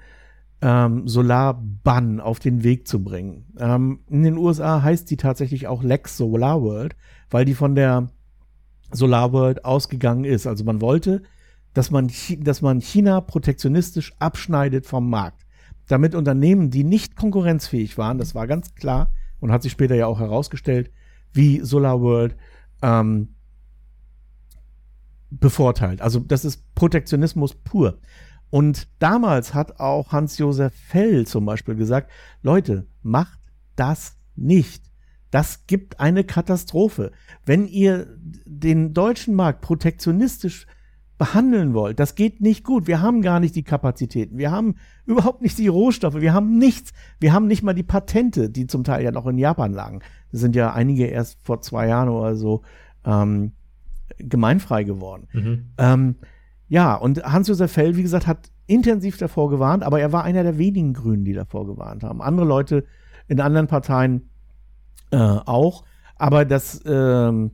ähm, Solarbann auf den Weg zu bringen. Ähm, in den USA heißt die tatsächlich auch Lex Solar World, weil die von der Solar World ausgegangen ist. Also man wollte, dass man, dass man China protektionistisch abschneidet vom Markt. Damit Unternehmen, die nicht konkurrenzfähig waren, das war ganz klar und hat sich später ja auch herausgestellt, wie SolarWorld ähm, bevorteilt. Also das ist Protektionismus pur. Und damals hat auch Hans-Josef Fell zum Beispiel gesagt, Leute, macht das nicht. Das gibt eine Katastrophe. Wenn ihr den deutschen Markt protektionistisch behandeln wollt, das geht nicht gut. Wir haben gar nicht die Kapazitäten. Wir haben überhaupt nicht die Rohstoffe. Wir haben nichts. Wir haben nicht mal die Patente, die zum Teil ja noch in Japan lagen. Sind ja einige erst vor zwei Jahren oder so ähm, gemeinfrei geworden. Mhm. Ähm, ja, und Hans-Josef Fell, wie gesagt, hat intensiv davor gewarnt, aber er war einer der wenigen Grünen, die davor gewarnt haben. Andere Leute in anderen Parteien äh, auch. Aber das, ähm,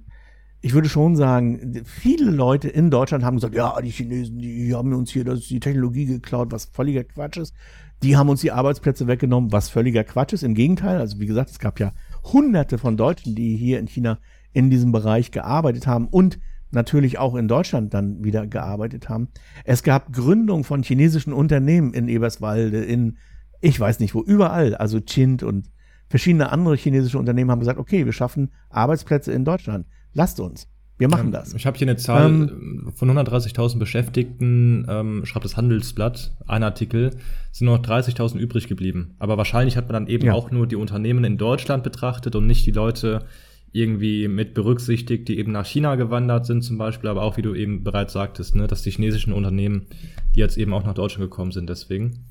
ich würde schon sagen, viele Leute in Deutschland haben gesagt, ja, die Chinesen, die haben uns hier das, die Technologie geklaut, was völliger Quatsch ist. Die haben uns die Arbeitsplätze weggenommen, was völliger Quatsch ist. Im Gegenteil, also wie gesagt, es gab ja hunderte von Deutschen, die hier in China in diesem Bereich gearbeitet haben und natürlich auch in Deutschland dann wieder gearbeitet haben. Es gab Gründung von chinesischen Unternehmen in Eberswalde, in ich weiß nicht wo, überall, also Chint und verschiedene andere chinesische Unternehmen haben gesagt, okay, wir schaffen Arbeitsplätze in Deutschland. Lasst uns. Wir machen das. Ich habe hier eine Zahl ähm, von 130.000 Beschäftigten, ähm, schreibt das Handelsblatt, ein Artikel, sind nur noch 30.000 übrig geblieben. Aber wahrscheinlich hat man dann eben ja. auch nur die Unternehmen in Deutschland betrachtet und nicht die Leute irgendwie mit berücksichtigt, die eben nach China gewandert sind zum Beispiel, aber auch, wie du eben bereits sagtest, ne, dass die chinesischen Unternehmen, die jetzt eben auch nach Deutschland gekommen sind, deswegen.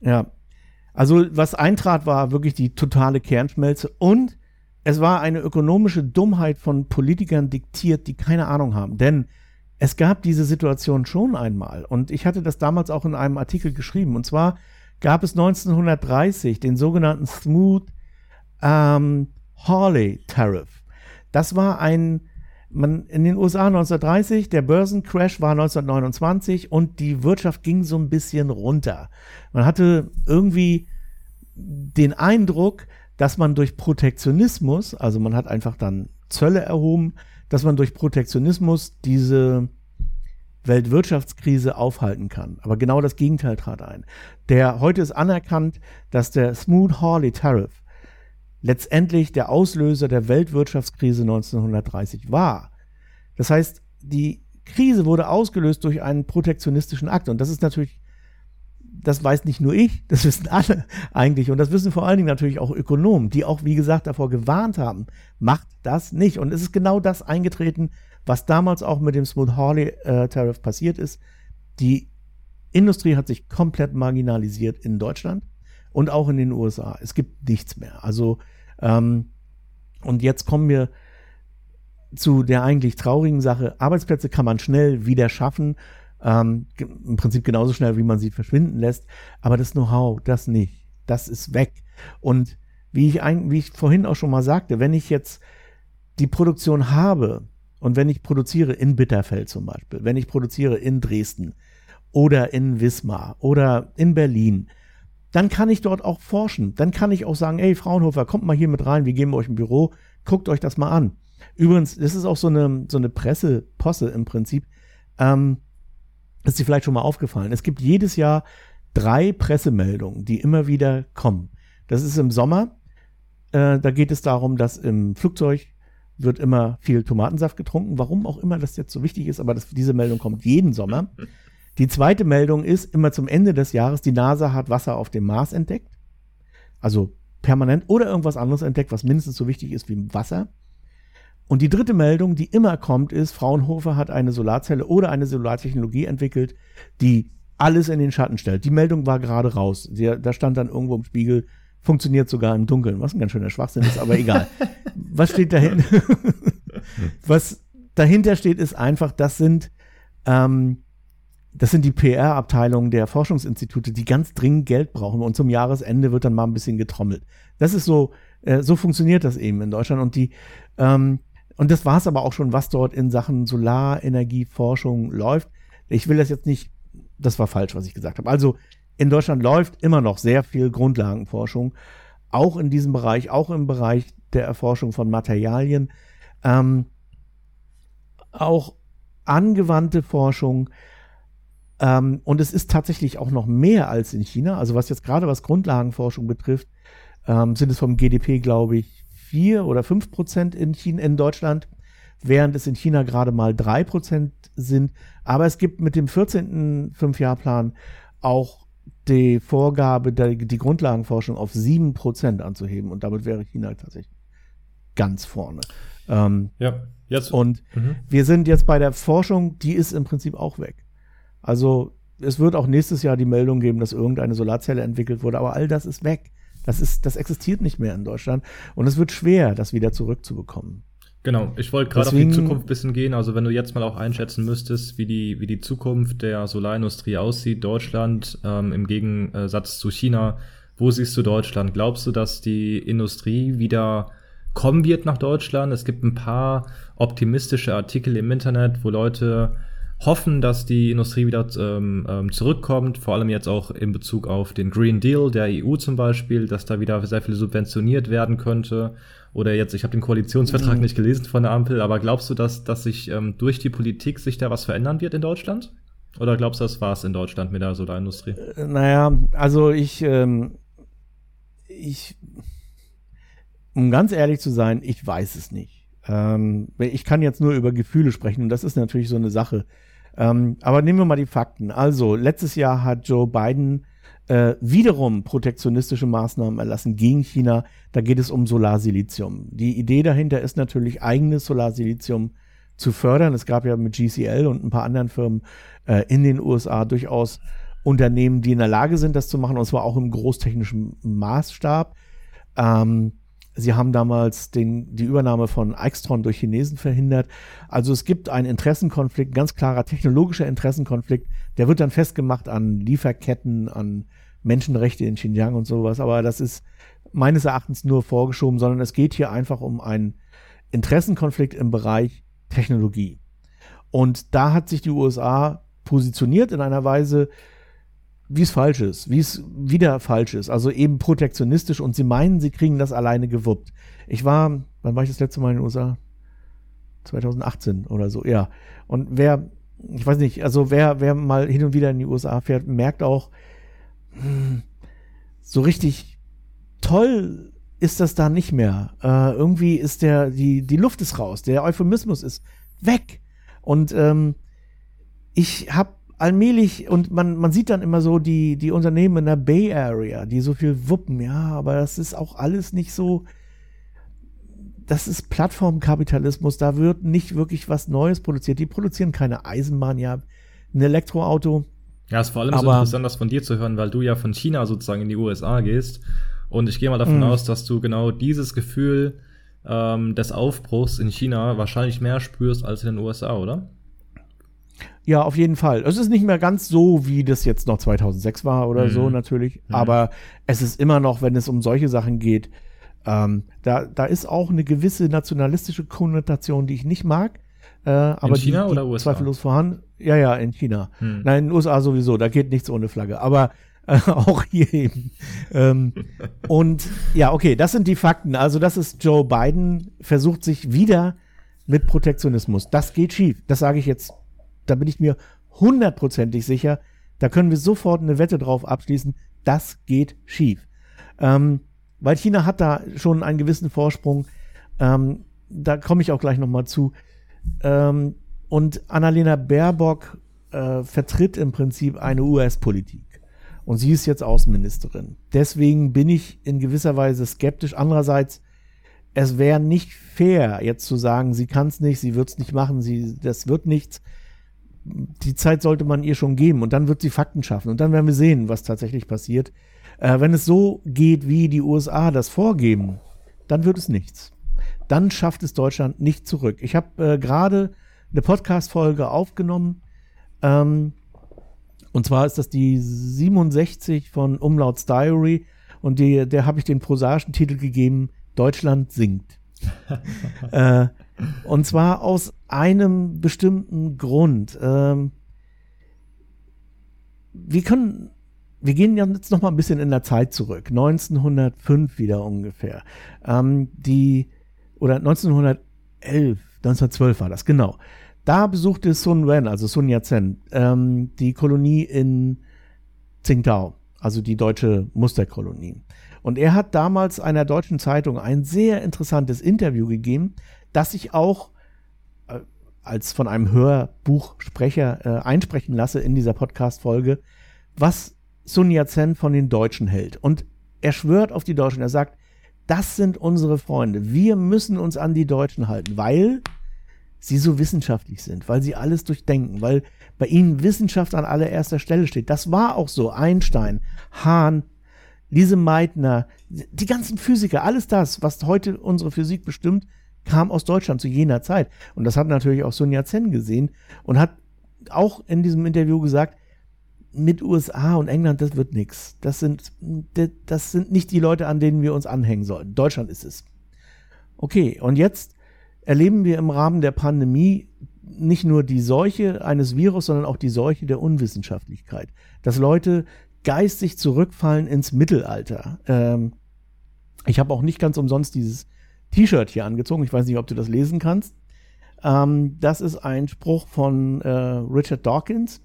Ja, also was eintrat, war wirklich die totale Kernschmelze und es war eine ökonomische Dummheit von Politikern diktiert, die keine Ahnung haben. Denn es gab diese Situation schon einmal. Und ich hatte das damals auch in einem Artikel geschrieben. Und zwar gab es 1930 den sogenannten Smooth ähm, Hawley Tariff. Das war ein, man, in den USA 1930, der Börsencrash war 1929 und die Wirtschaft ging so ein bisschen runter. Man hatte irgendwie den Eindruck, dass man durch Protektionismus, also man hat einfach dann Zölle erhoben, dass man durch Protektionismus diese Weltwirtschaftskrise aufhalten kann. Aber genau das Gegenteil trat ein. Der heute ist anerkannt, dass der Smoot-Hawley Tariff letztendlich der Auslöser der Weltwirtschaftskrise 1930 war. Das heißt, die Krise wurde ausgelöst durch einen protektionistischen Akt. Und das ist natürlich das weiß nicht nur ich, das wissen alle eigentlich. Und das wissen vor allen Dingen natürlich auch Ökonomen, die auch, wie gesagt, davor gewarnt haben. Macht das nicht. Und es ist genau das eingetreten, was damals auch mit dem Smooth-Hawley-Tariff äh, passiert ist. Die Industrie hat sich komplett marginalisiert in Deutschland und auch in den USA. Es gibt nichts mehr. Also, ähm, und jetzt kommen wir zu der eigentlich traurigen Sache. Arbeitsplätze kann man schnell wieder schaffen. Ähm, Im Prinzip genauso schnell, wie man sie verschwinden lässt. Aber das Know-how, das nicht. Das ist weg. Und wie ich, ein, wie ich vorhin auch schon mal sagte, wenn ich jetzt die Produktion habe und wenn ich produziere in Bitterfeld zum Beispiel, wenn ich produziere in Dresden oder in Wismar oder in Berlin, dann kann ich dort auch forschen. Dann kann ich auch sagen, ey, Fraunhofer, kommt mal hier mit rein, wir geben euch ein Büro, guckt euch das mal an. Übrigens, das ist auch so eine, so eine Presseposse im Prinzip. Ähm, ist dir vielleicht schon mal aufgefallen. Es gibt jedes Jahr drei Pressemeldungen, die immer wieder kommen. Das ist im Sommer. Äh, da geht es darum, dass im Flugzeug wird immer viel Tomatensaft getrunken. Warum auch immer das jetzt so wichtig ist, aber das, diese Meldung kommt jeden Sommer. Die zweite Meldung ist immer zum Ende des Jahres, die NASA hat Wasser auf dem Mars entdeckt. Also permanent oder irgendwas anderes entdeckt, was mindestens so wichtig ist wie Wasser. Und die dritte Meldung, die immer kommt, ist, Fraunhofer hat eine Solarzelle oder eine Solartechnologie entwickelt, die alles in den Schatten stellt. Die Meldung war gerade raus. da stand dann irgendwo im Spiegel, funktioniert sogar im Dunkeln, was ein ganz schöner Schwachsinn ist, aber egal. was steht dahinter? was dahinter steht, ist einfach, das sind, ähm, das sind die PR-Abteilungen der Forschungsinstitute, die ganz dringend Geld brauchen und zum Jahresende wird dann mal ein bisschen getrommelt. Das ist so, äh, so funktioniert das eben in Deutschland und die, ähm, und das war es aber auch schon, was dort in Sachen Solarenergieforschung läuft. Ich will das jetzt nicht, das war falsch, was ich gesagt habe. Also in Deutschland läuft immer noch sehr viel Grundlagenforschung, auch in diesem Bereich, auch im Bereich der Erforschung von Materialien, ähm, auch angewandte Forschung. Ähm, und es ist tatsächlich auch noch mehr als in China. Also was jetzt gerade was Grundlagenforschung betrifft, ähm, sind es vom GDP, glaube ich, vier oder fünf Prozent in China, in Deutschland, während es in China gerade mal drei Prozent sind. Aber es gibt mit dem 14. Fünfjahrplan auch die Vorgabe, die Grundlagenforschung auf sieben Prozent anzuheben. Und damit wäre China tatsächlich ganz vorne. Ähm, ja, jetzt. Und mhm. wir sind jetzt bei der Forschung, die ist im Prinzip auch weg. Also es wird auch nächstes Jahr die Meldung geben, dass irgendeine Solarzelle entwickelt wurde, aber all das ist weg. Das ist, das existiert nicht mehr in Deutschland und es wird schwer, das wieder zurückzubekommen. Genau, ich wollte gerade auf die Zukunft ein bisschen gehen. Also wenn du jetzt mal auch einschätzen müsstest, wie die, wie die Zukunft der Solarindustrie aussieht, Deutschland ähm, im Gegensatz zu China, wo siehst du Deutschland? Glaubst du, dass die Industrie wieder kommen wird nach Deutschland? Es gibt ein paar optimistische Artikel im Internet, wo Leute hoffen, dass die Industrie wieder ähm, ähm, zurückkommt, vor allem jetzt auch in Bezug auf den Green Deal der EU zum Beispiel, dass da wieder sehr viel subventioniert werden könnte. Oder jetzt, ich habe den Koalitionsvertrag mhm. nicht gelesen von der Ampel, aber glaubst du, dass, dass sich ähm, durch die Politik sich da was verändern wird in Deutschland? Oder glaubst du, das war es in Deutschland mit der Solarindustrie? Äh, naja, also ich, ähm, ich, um ganz ehrlich zu sein, ich weiß es nicht. Ähm, ich kann jetzt nur über Gefühle sprechen und das ist natürlich so eine Sache. Ähm, aber nehmen wir mal die Fakten. Also, letztes Jahr hat Joe Biden äh, wiederum protektionistische Maßnahmen erlassen gegen China. Da geht es um Solarsilizium. Die Idee dahinter ist natürlich, eigenes Solarsilizium zu fördern. Es gab ja mit GCL und ein paar anderen Firmen äh, in den USA durchaus Unternehmen, die in der Lage sind, das zu machen, und zwar auch im großtechnischen Maßstab. Ähm, Sie haben damals den, die Übernahme von Aixtron durch Chinesen verhindert. Also es gibt einen Interessenkonflikt, ganz klarer technologischer Interessenkonflikt. Der wird dann festgemacht an Lieferketten, an Menschenrechte in Xinjiang und sowas. Aber das ist meines Erachtens nur vorgeschoben, sondern es geht hier einfach um einen Interessenkonflikt im Bereich Technologie. Und da hat sich die USA positioniert in einer Weise, wie es falsch ist, wie es wieder falsch ist, also eben protektionistisch und sie meinen, sie kriegen das alleine gewuppt. Ich war, wann war ich das letzte Mal in den USA? 2018 oder so, ja. Und wer, ich weiß nicht, also wer, wer mal hin und wieder in die USA fährt, merkt auch, hm, so richtig toll ist das da nicht mehr. Äh, irgendwie ist der, die, die Luft ist raus, der Euphemismus ist weg. Und ähm, ich habe allmählich, und man, man sieht dann immer so die, die Unternehmen in der Bay Area, die so viel wuppen, ja, aber das ist auch alles nicht so, das ist Plattformkapitalismus, da wird nicht wirklich was Neues produziert. Die produzieren keine Eisenbahn, ja, ein Elektroauto. Ja, es ist vor allem Aber, so interessant, das von dir zu hören, weil du ja von China sozusagen in die USA gehst. Und ich gehe mal davon mh. aus, dass du genau dieses Gefühl ähm, des Aufbruchs in China wahrscheinlich mehr spürst als in den USA, oder? Ja, auf jeden Fall. Es ist nicht mehr ganz so, wie das jetzt noch 2006 war oder mhm. so natürlich, mhm. aber es ist immer noch, wenn es um solche Sachen geht, ähm, da, da ist auch eine gewisse nationalistische Konnotation, die ich nicht mag. Äh, aber in China die, die oder USA? Zweifellos vorhanden. Ja, ja, in China. Hm. Nein, in den USA sowieso, da geht nichts ohne Flagge. Aber äh, auch hier eben. ähm, und ja, okay, das sind die Fakten. Also, das ist Joe Biden versucht sich wieder mit Protektionismus. Das geht schief. Das sage ich jetzt da bin ich mir hundertprozentig sicher, da können wir sofort eine Wette drauf abschließen, das geht schief. Ähm, weil China hat da schon einen gewissen Vorsprung. Ähm, da komme ich auch gleich nochmal zu. Ähm, und Annalena Baerbock äh, vertritt im Prinzip eine US-Politik. Und sie ist jetzt Außenministerin. Deswegen bin ich in gewisser Weise skeptisch. Andererseits, es wäre nicht fair, jetzt zu sagen, sie kann es nicht, sie wird es nicht machen, sie, das wird nichts die Zeit sollte man ihr schon geben und dann wird sie Fakten schaffen und dann werden wir sehen, was tatsächlich passiert. Äh, wenn es so geht, wie die USA das vorgeben, dann wird es nichts. Dann schafft es Deutschland nicht zurück. Ich habe äh, gerade eine Podcast-Folge aufgenommen. Ähm, und zwar ist das die 67 von Umlauts Diary. Und die, der habe ich den prosaischen Titel gegeben, Deutschland singt. äh, und zwar aus einem bestimmten Grund. Ähm, wir können, wir gehen jetzt noch mal ein bisschen in der Zeit zurück. 1905 wieder ungefähr. Ähm, die, oder 1911, 1912 war das, genau. Da besuchte Sun Wen, also Sun Yat-sen, ähm, die Kolonie in Tsingtao, also die deutsche Musterkolonie. Und er hat damals einer deutschen Zeitung ein sehr interessantes Interview gegeben, das ich auch äh, als von einem Hörbuchsprecher äh, einsprechen lasse in dieser Podcast-Folge, was Sun Yat-sen von den Deutschen hält. Und er schwört auf die Deutschen. Er sagt, das sind unsere Freunde. Wir müssen uns an die Deutschen halten, weil sie so wissenschaftlich sind, weil sie alles durchdenken, weil bei ihnen Wissenschaft an allererster Stelle steht. Das war auch so. Einstein, Hahn, Lise Meitner, die ganzen Physiker, alles das, was heute unsere Physik bestimmt, kam aus Deutschland zu jener Zeit. Und das hat natürlich auch Sonja Zen gesehen und hat auch in diesem Interview gesagt, mit USA und England, das wird nichts. Das sind, das sind nicht die Leute, an denen wir uns anhängen sollten. Deutschland ist es. Okay, und jetzt erleben wir im Rahmen der Pandemie nicht nur die Seuche eines Virus, sondern auch die Seuche der Unwissenschaftlichkeit. Dass Leute geistig zurückfallen ins Mittelalter. Ähm, ich habe auch nicht ganz umsonst dieses T-Shirt hier angezogen. Ich weiß nicht, ob du das lesen kannst. Ähm, das ist ein Spruch von äh, Richard Dawkins,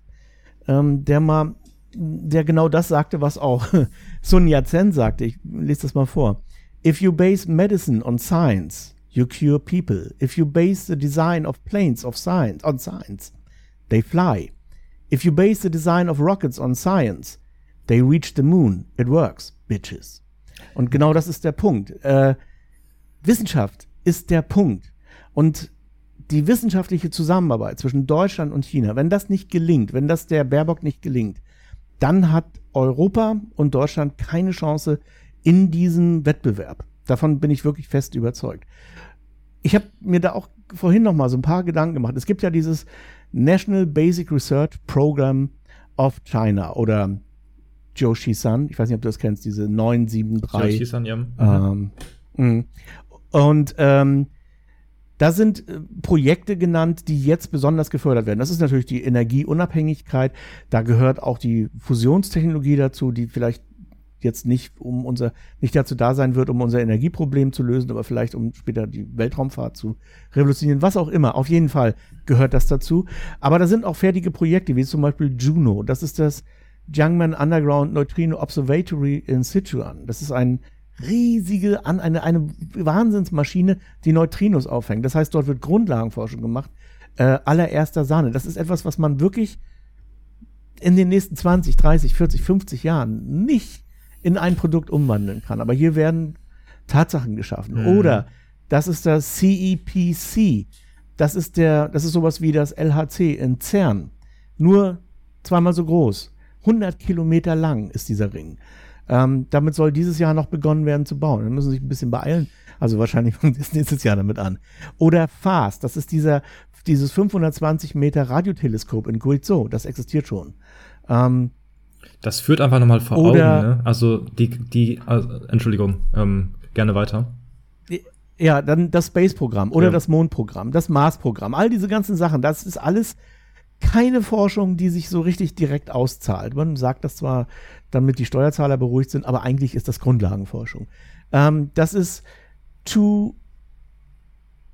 ähm, der mal, der genau das sagte, was auch Sun Yat-sen sagte. Ich lese das mal vor. If you base medicine on science, you cure people. If you base the design of planes of science on science, they fly. If you base the design of rockets on science, they reach the moon. It works, bitches. Und genau das ist der Punkt. Äh, Wissenschaft ist der Punkt. Und die wissenschaftliche Zusammenarbeit zwischen Deutschland und China, wenn das nicht gelingt, wenn das der Baerbock nicht gelingt, dann hat Europa und Deutschland keine Chance in diesem Wettbewerb. Davon bin ich wirklich fest überzeugt. Ich habe mir da auch vorhin noch mal so ein paar Gedanken gemacht. Es gibt ja dieses National Basic Research Program of China oder Joshi San. Ich weiß nicht, ob du das kennst, diese 973. Joshi San, ja. Ähm, mhm. Und ähm, da sind äh, Projekte genannt, die jetzt besonders gefördert werden. Das ist natürlich die Energieunabhängigkeit. Da gehört auch die Fusionstechnologie dazu, die vielleicht jetzt nicht um unser nicht dazu da sein wird, um unser Energieproblem zu lösen, aber vielleicht um später die Weltraumfahrt zu revolutionieren, was auch immer. Auf jeden Fall gehört das dazu. Aber da sind auch fertige Projekte, wie zum Beispiel Juno. Das ist das Jiangmen Underground Neutrino Observatory in Sichuan. Das ist ein riesige, an eine, eine Wahnsinnsmaschine, die Neutrinos auffängt. Das heißt, dort wird Grundlagenforschung gemacht, äh, allererster Sahne. Das ist etwas, was man wirklich in den nächsten 20, 30, 40, 50 Jahren nicht in ein Produkt umwandeln kann. Aber hier werden Tatsachen geschaffen. Mhm. Oder das ist das CEPC. Das ist der, das ist sowas wie das LHC in CERN. Nur zweimal so groß. 100 Kilometer lang ist dieser Ring. Ähm, damit soll dieses Jahr noch begonnen werden zu bauen. Dann müssen sie sich ein bisschen beeilen. Also wahrscheinlich fängt es nächstes Jahr damit an. Oder FAST, das ist dieser, dieses 520 Meter Radioteleskop in Guizhou. Das existiert schon. Ähm, das führt einfach nochmal vor Augen. Ne? Also die, die, also, Entschuldigung, ähm, gerne weiter. Ja, dann das Space-Programm oder ja. das Mondprogramm, das Mars-Programm, all diese ganzen Sachen, das ist alles keine Forschung, die sich so richtig direkt auszahlt. Man sagt das zwar, damit die Steuerzahler beruhigt sind, aber eigentlich ist das Grundlagenforschung. Ähm, das ist Chu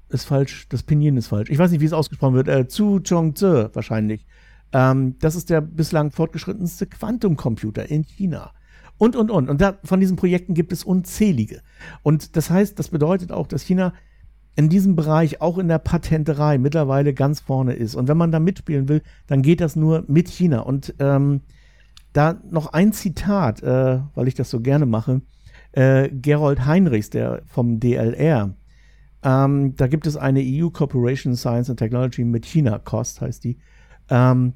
ist falsch, das Pinyin ist falsch. Ich weiß nicht, wie es ausgesprochen wird. Äh, Zu Chongze wahrscheinlich. Ähm, das ist der bislang fortgeschrittenste Quantumcomputer in China. Und, und, und. Und da, von diesen Projekten gibt es unzählige. Und das heißt, das bedeutet auch, dass China in diesem Bereich, auch in der Patenterei, mittlerweile ganz vorne ist. Und wenn man da mitspielen will, dann geht das nur mit China. Und ähm, da noch ein Zitat, äh, weil ich das so gerne mache. Äh, Gerold Heinrichs, der vom DLR, ähm, da gibt es eine EU Corporation Science and Technology mit China, COST heißt die, ähm,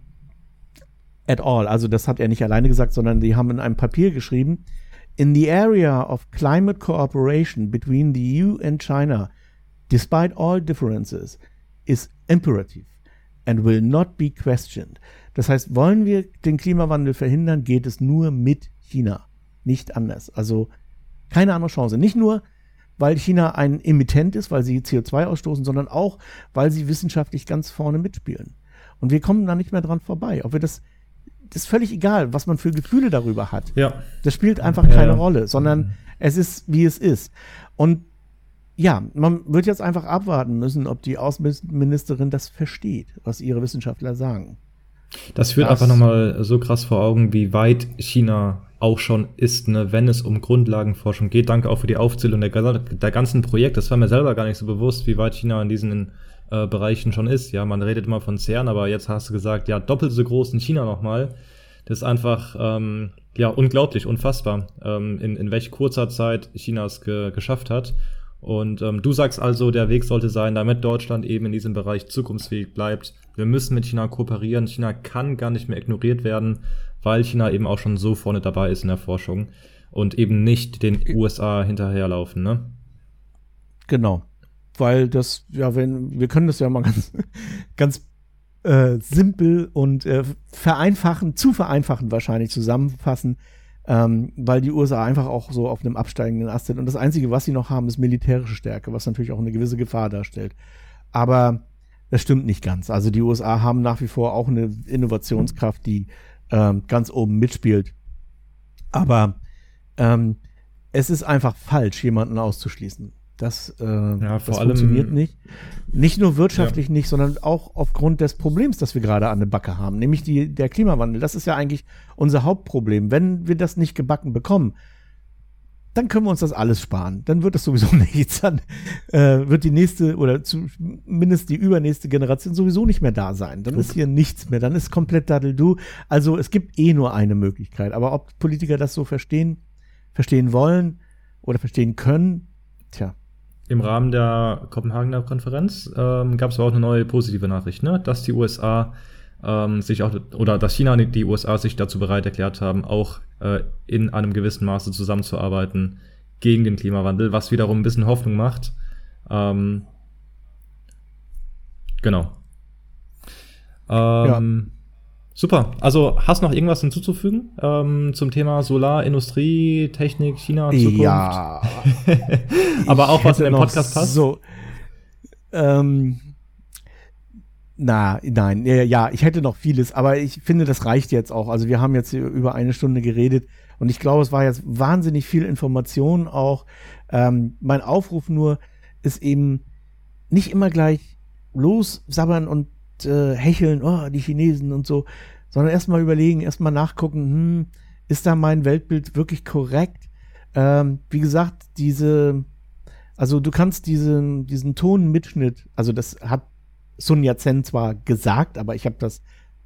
at all. Also das hat er nicht alleine gesagt, sondern die haben in einem Papier geschrieben, in the area of climate cooperation between the EU and China, despite all differences, is imperative and will not be questioned. Das heißt, wollen wir den Klimawandel verhindern, geht es nur mit China, nicht anders. Also keine andere Chance. Nicht nur, weil China ein Emittent ist, weil sie CO2 ausstoßen, sondern auch, weil sie wissenschaftlich ganz vorne mitspielen. Und wir kommen da nicht mehr dran vorbei. Ob wir das das ist völlig egal, was man für Gefühle darüber hat. Ja. Das spielt einfach keine ja. Rolle, sondern mhm. es ist, wie es ist. Und ja, man wird jetzt einfach abwarten müssen, ob die Außenministerin das versteht, was ihre Wissenschaftler sagen. Das führt das, einfach nochmal so krass vor Augen, wie weit China auch schon ist, ne, wenn es um Grundlagenforschung geht. Danke auch für die Aufzählung der, der ganzen Projekte. Das war mir selber gar nicht so bewusst, wie weit China in diesen äh, Bereichen schon ist. Ja, man redet immer von CERN, aber jetzt hast du gesagt, ja, doppelt so groß in China nochmal. Das ist einfach, ähm, ja, unglaublich, unfassbar, ähm, in, in welch kurzer Zeit China es ge geschafft hat. Und ähm, du sagst also, der Weg sollte sein, damit Deutschland eben in diesem Bereich zukunftsfähig bleibt. Wir müssen mit China kooperieren. China kann gar nicht mehr ignoriert werden, weil China eben auch schon so vorne dabei ist in der Forschung und eben nicht den USA hinterherlaufen, ne? Genau weil das, ja, wenn, wir können das ja mal ganz, ganz äh, simpel und äh, vereinfachen, zu vereinfachen wahrscheinlich zusammenfassen, ähm, weil die USA einfach auch so auf einem absteigenden Ast sind. Und das Einzige, was sie noch haben, ist militärische Stärke, was natürlich auch eine gewisse Gefahr darstellt. Aber das stimmt nicht ganz. Also die USA haben nach wie vor auch eine Innovationskraft, die ähm, ganz oben mitspielt. Aber ähm, es ist einfach falsch, jemanden auszuschließen. Das, äh, ja, das funktioniert nicht. Nicht nur wirtschaftlich ja. nicht, sondern auch aufgrund des Problems, das wir gerade an der Backe haben, nämlich die, der Klimawandel. Das ist ja eigentlich unser Hauptproblem. Wenn wir das nicht gebacken bekommen, dann können wir uns das alles sparen. Dann wird das sowieso nichts. Dann äh, wird die nächste oder zumindest die übernächste Generation sowieso nicht mehr da sein. Dann Gut. ist hier nichts mehr. Dann ist komplett Daddel-Du. Also es gibt eh nur eine Möglichkeit. Aber ob Politiker das so verstehen, verstehen wollen oder verstehen können, tja, im Rahmen der Kopenhagener Konferenz ähm, gab es auch eine neue positive Nachricht, ne? dass die USA ähm, sich auch oder dass China und die USA sich dazu bereit erklärt haben, auch äh, in einem gewissen Maße zusammenzuarbeiten gegen den Klimawandel, was wiederum ein bisschen Hoffnung macht. Ähm, genau. Ähm, ja. Super. Also hast noch irgendwas hinzuzufügen ähm, zum Thema Solar, Industrie, Technik, China, Zukunft? Ja. Aber auch was in den Podcast passt? So. Ähm, na, nein, ja, ich hätte noch vieles, aber ich finde, das reicht jetzt auch. Also wir haben jetzt über eine Stunde geredet und ich glaube, es war jetzt wahnsinnig viel Information auch. Ähm, mein Aufruf nur ist eben nicht immer gleich lossabbern und äh, hecheln, oh, die Chinesen und so, sondern erstmal überlegen, erstmal nachgucken, hm, ist da mein Weltbild wirklich korrekt? Ähm, wie gesagt, diese, also du kannst diesen, diesen Tonmitschnitt, also das hat Sun Yat-sen zwar gesagt, aber ich habe das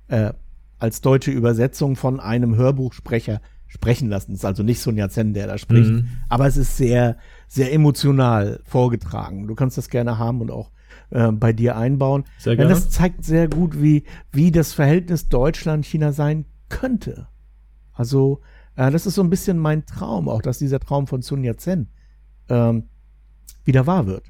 äh, als deutsche Übersetzung von einem Hörbuchsprecher sprechen lassen. Es ist also nicht Sun Yat-sen, der da spricht, mhm. aber es ist sehr, sehr emotional vorgetragen. Du kannst das gerne haben und auch äh, bei dir einbauen. Sehr gerne. Denn das zeigt sehr gut, wie, wie das Verhältnis Deutschland-China sein könnte. Also äh, das ist so ein bisschen mein Traum, auch dass dieser Traum von Sun Yat-sen ähm, wieder wahr wird.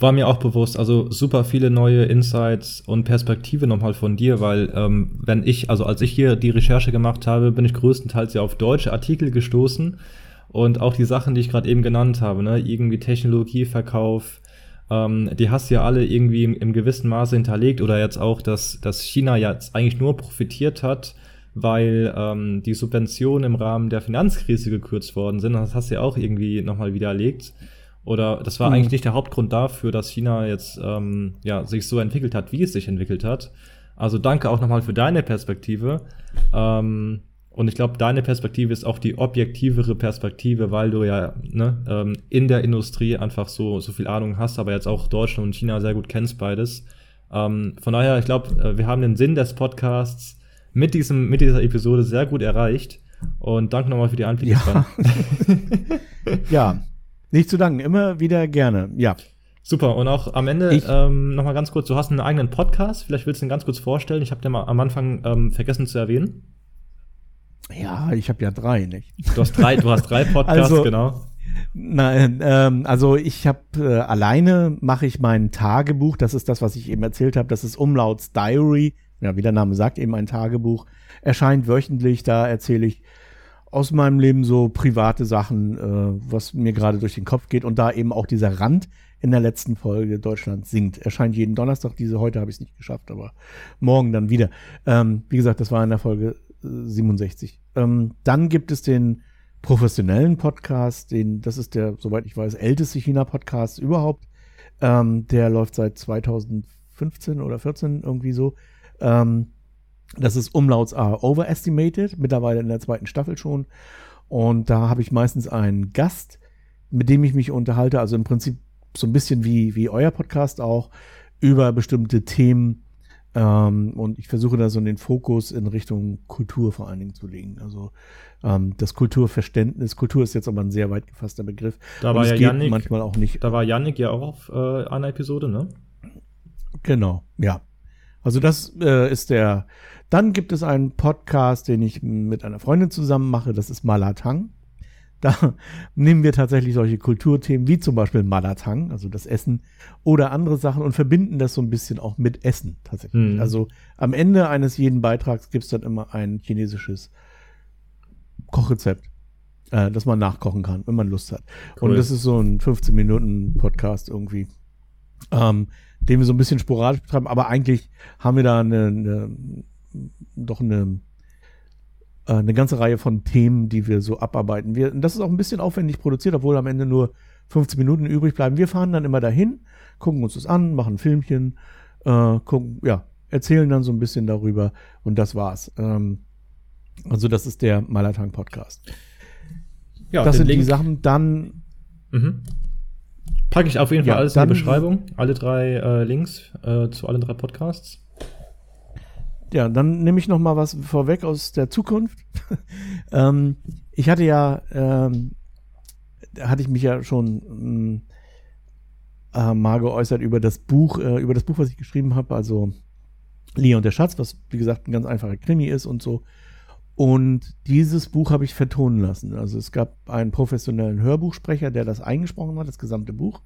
War mir auch bewusst, also super viele neue Insights und Perspektive nochmal von dir, weil ähm, wenn ich, also als ich hier die Recherche gemacht habe, bin ich größtenteils ja auf deutsche Artikel gestoßen und auch die Sachen, die ich gerade eben genannt habe, ne, irgendwie Technologieverkauf, ähm, die hast du ja alle irgendwie im, im gewissen Maße hinterlegt oder jetzt auch, dass, dass China jetzt eigentlich nur profitiert hat, weil ähm, die Subventionen im Rahmen der Finanzkrise gekürzt worden sind. Das hast du ja auch irgendwie nochmal widerlegt. Oder das war mhm. eigentlich nicht der Hauptgrund dafür, dass China jetzt ähm, ja, sich so entwickelt hat, wie es sich entwickelt hat. Also danke auch nochmal für deine Perspektive. Ähm, und ich glaube, deine Perspektive ist auch die objektivere Perspektive, weil du ja ne, ähm, in der Industrie einfach so, so viel Ahnung hast, aber jetzt auch Deutschland und China sehr gut kennst beides. Ähm, von daher, ich glaube, äh, wir haben den Sinn des Podcasts mit, diesem, mit dieser Episode sehr gut erreicht. Und danke nochmal für die Einblicke. Ja. ja, nicht zu danken, immer wieder gerne. Ja. Super, und auch am Ende ähm, nochmal ganz kurz, du hast einen eigenen Podcast, vielleicht willst du ihn ganz kurz vorstellen. Ich habe den mal am Anfang ähm, vergessen zu erwähnen. Ja, ich habe ja drei, nicht? Du hast drei, du hast drei Podcasts, also, genau. Nein, ähm, also ich habe äh, alleine mache ich mein Tagebuch. Das ist das, was ich eben erzählt habe. Das ist Umlauts Diary. Ja, wie der Name sagt, eben ein Tagebuch. Erscheint wöchentlich. Da erzähle ich aus meinem Leben so private Sachen, äh, was mir gerade durch den Kopf geht. Und da eben auch dieser Rand in der letzten Folge Deutschland singt. Erscheint jeden Donnerstag. Diese heute habe ich es nicht geschafft, aber morgen dann wieder. Ähm, wie gesagt, das war in der Folge 67. Ähm, dann gibt es den professionellen Podcast, den, das ist der, soweit ich weiß, älteste China-Podcast überhaupt. Ähm, der läuft seit 2015 oder 14 irgendwie so. Ähm, das ist Umlauts are overestimated, mittlerweile in der zweiten Staffel schon. Und da habe ich meistens einen Gast, mit dem ich mich unterhalte, also im Prinzip so ein bisschen wie, wie euer Podcast auch, über bestimmte Themen, ähm, und ich versuche da so den Fokus in Richtung Kultur vor allen Dingen zu legen. Also ähm, das Kulturverständnis, Kultur ist jetzt aber ein sehr weit gefasster Begriff. Da war ja Yannick, manchmal auch nicht. Da war Yannick ja auch auf äh, einer Episode, ne? Genau, ja. Also das äh, ist der. Dann gibt es einen Podcast, den ich mit einer Freundin zusammen mache. Das ist Malatang. Da nehmen wir tatsächlich solche Kulturthemen wie zum Beispiel Malatang, also das Essen oder andere Sachen und verbinden das so ein bisschen auch mit Essen tatsächlich. Mhm. Also am Ende eines jeden Beitrags gibt es dann immer ein chinesisches Kochrezept, äh, das man nachkochen kann, wenn man Lust hat. Cool. Und das ist so ein 15 Minuten Podcast irgendwie, ähm, den wir so ein bisschen sporadisch betreiben, aber eigentlich haben wir da eine, eine doch eine äh, eine ganze Reihe von Themen, die wir so abarbeiten. Wir, das ist auch ein bisschen aufwendig produziert, obwohl am Ende nur 15 Minuten übrig bleiben. Wir fahren dann immer dahin, gucken uns das an, machen ein Filmchen, äh, gucken, ja, erzählen dann so ein bisschen darüber und das war's. Ähm, also das ist der Malatang Podcast. Ja, das sind Link. die Sachen. Dann mhm. packe ich auf jeden Fall ja, alles in die Beschreibung, alle drei äh, Links äh, zu allen drei Podcasts. Ja, dann nehme ich noch mal was vorweg aus der Zukunft. ähm, ich hatte ja, ähm, hatte ich mich ja schon ähm, äh, mal geäußert über das Buch, äh, über das Buch, was ich geschrieben habe, also Lia und der Schatz, was wie gesagt ein ganz einfacher Krimi ist und so. Und dieses Buch habe ich vertonen lassen. Also es gab einen professionellen Hörbuchsprecher, der das eingesprochen hat, das gesamte Buch.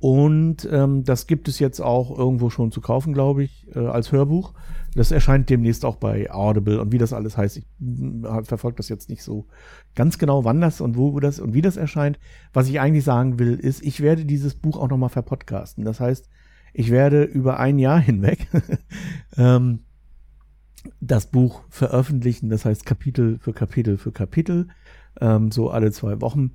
Und ähm, das gibt es jetzt auch irgendwo schon zu kaufen, glaube ich, äh, als Hörbuch. Das erscheint demnächst auch bei Audible und wie das alles heißt. Ich äh, verfolge das jetzt nicht so ganz genau, wann das und wo das und wie das erscheint. Was ich eigentlich sagen will, ist, ich werde dieses Buch auch nochmal verpodcasten. Das heißt, ich werde über ein Jahr hinweg ähm, das Buch veröffentlichen. Das heißt Kapitel für Kapitel für Kapitel, ähm, so alle zwei Wochen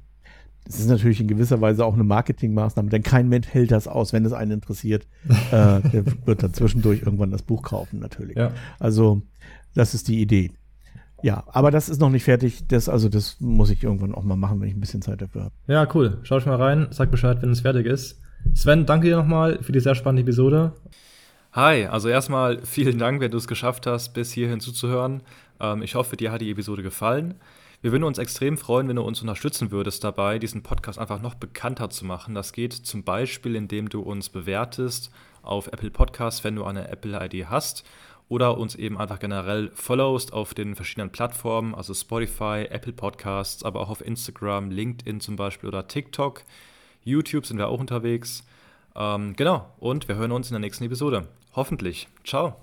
das ist natürlich in gewisser Weise auch eine Marketingmaßnahme, denn kein Mensch hält das aus, wenn es einen interessiert. äh, der wird dann zwischendurch irgendwann das Buch kaufen, natürlich. Ja. Also, das ist die Idee. Ja, aber das ist noch nicht fertig. Das, also, das muss ich irgendwann auch mal machen, wenn ich ein bisschen Zeit dafür habe. Ja, cool. Schau ich mal rein, sag Bescheid, wenn es fertig ist. Sven, danke dir nochmal für die sehr spannende Episode. Hi, also erstmal vielen Dank, wenn du es geschafft hast, bis hierhin zuzuhören. Ähm, ich hoffe, dir hat die Episode gefallen. Wir würden uns extrem freuen, wenn du uns unterstützen würdest dabei, diesen Podcast einfach noch bekannter zu machen. Das geht zum Beispiel, indem du uns bewertest auf Apple Podcasts, wenn du eine Apple-ID hast oder uns eben einfach generell followst auf den verschiedenen Plattformen, also Spotify, Apple Podcasts, aber auch auf Instagram, LinkedIn zum Beispiel oder TikTok. YouTube sind wir auch unterwegs. Ähm, genau, und wir hören uns in der nächsten Episode. Hoffentlich. Ciao.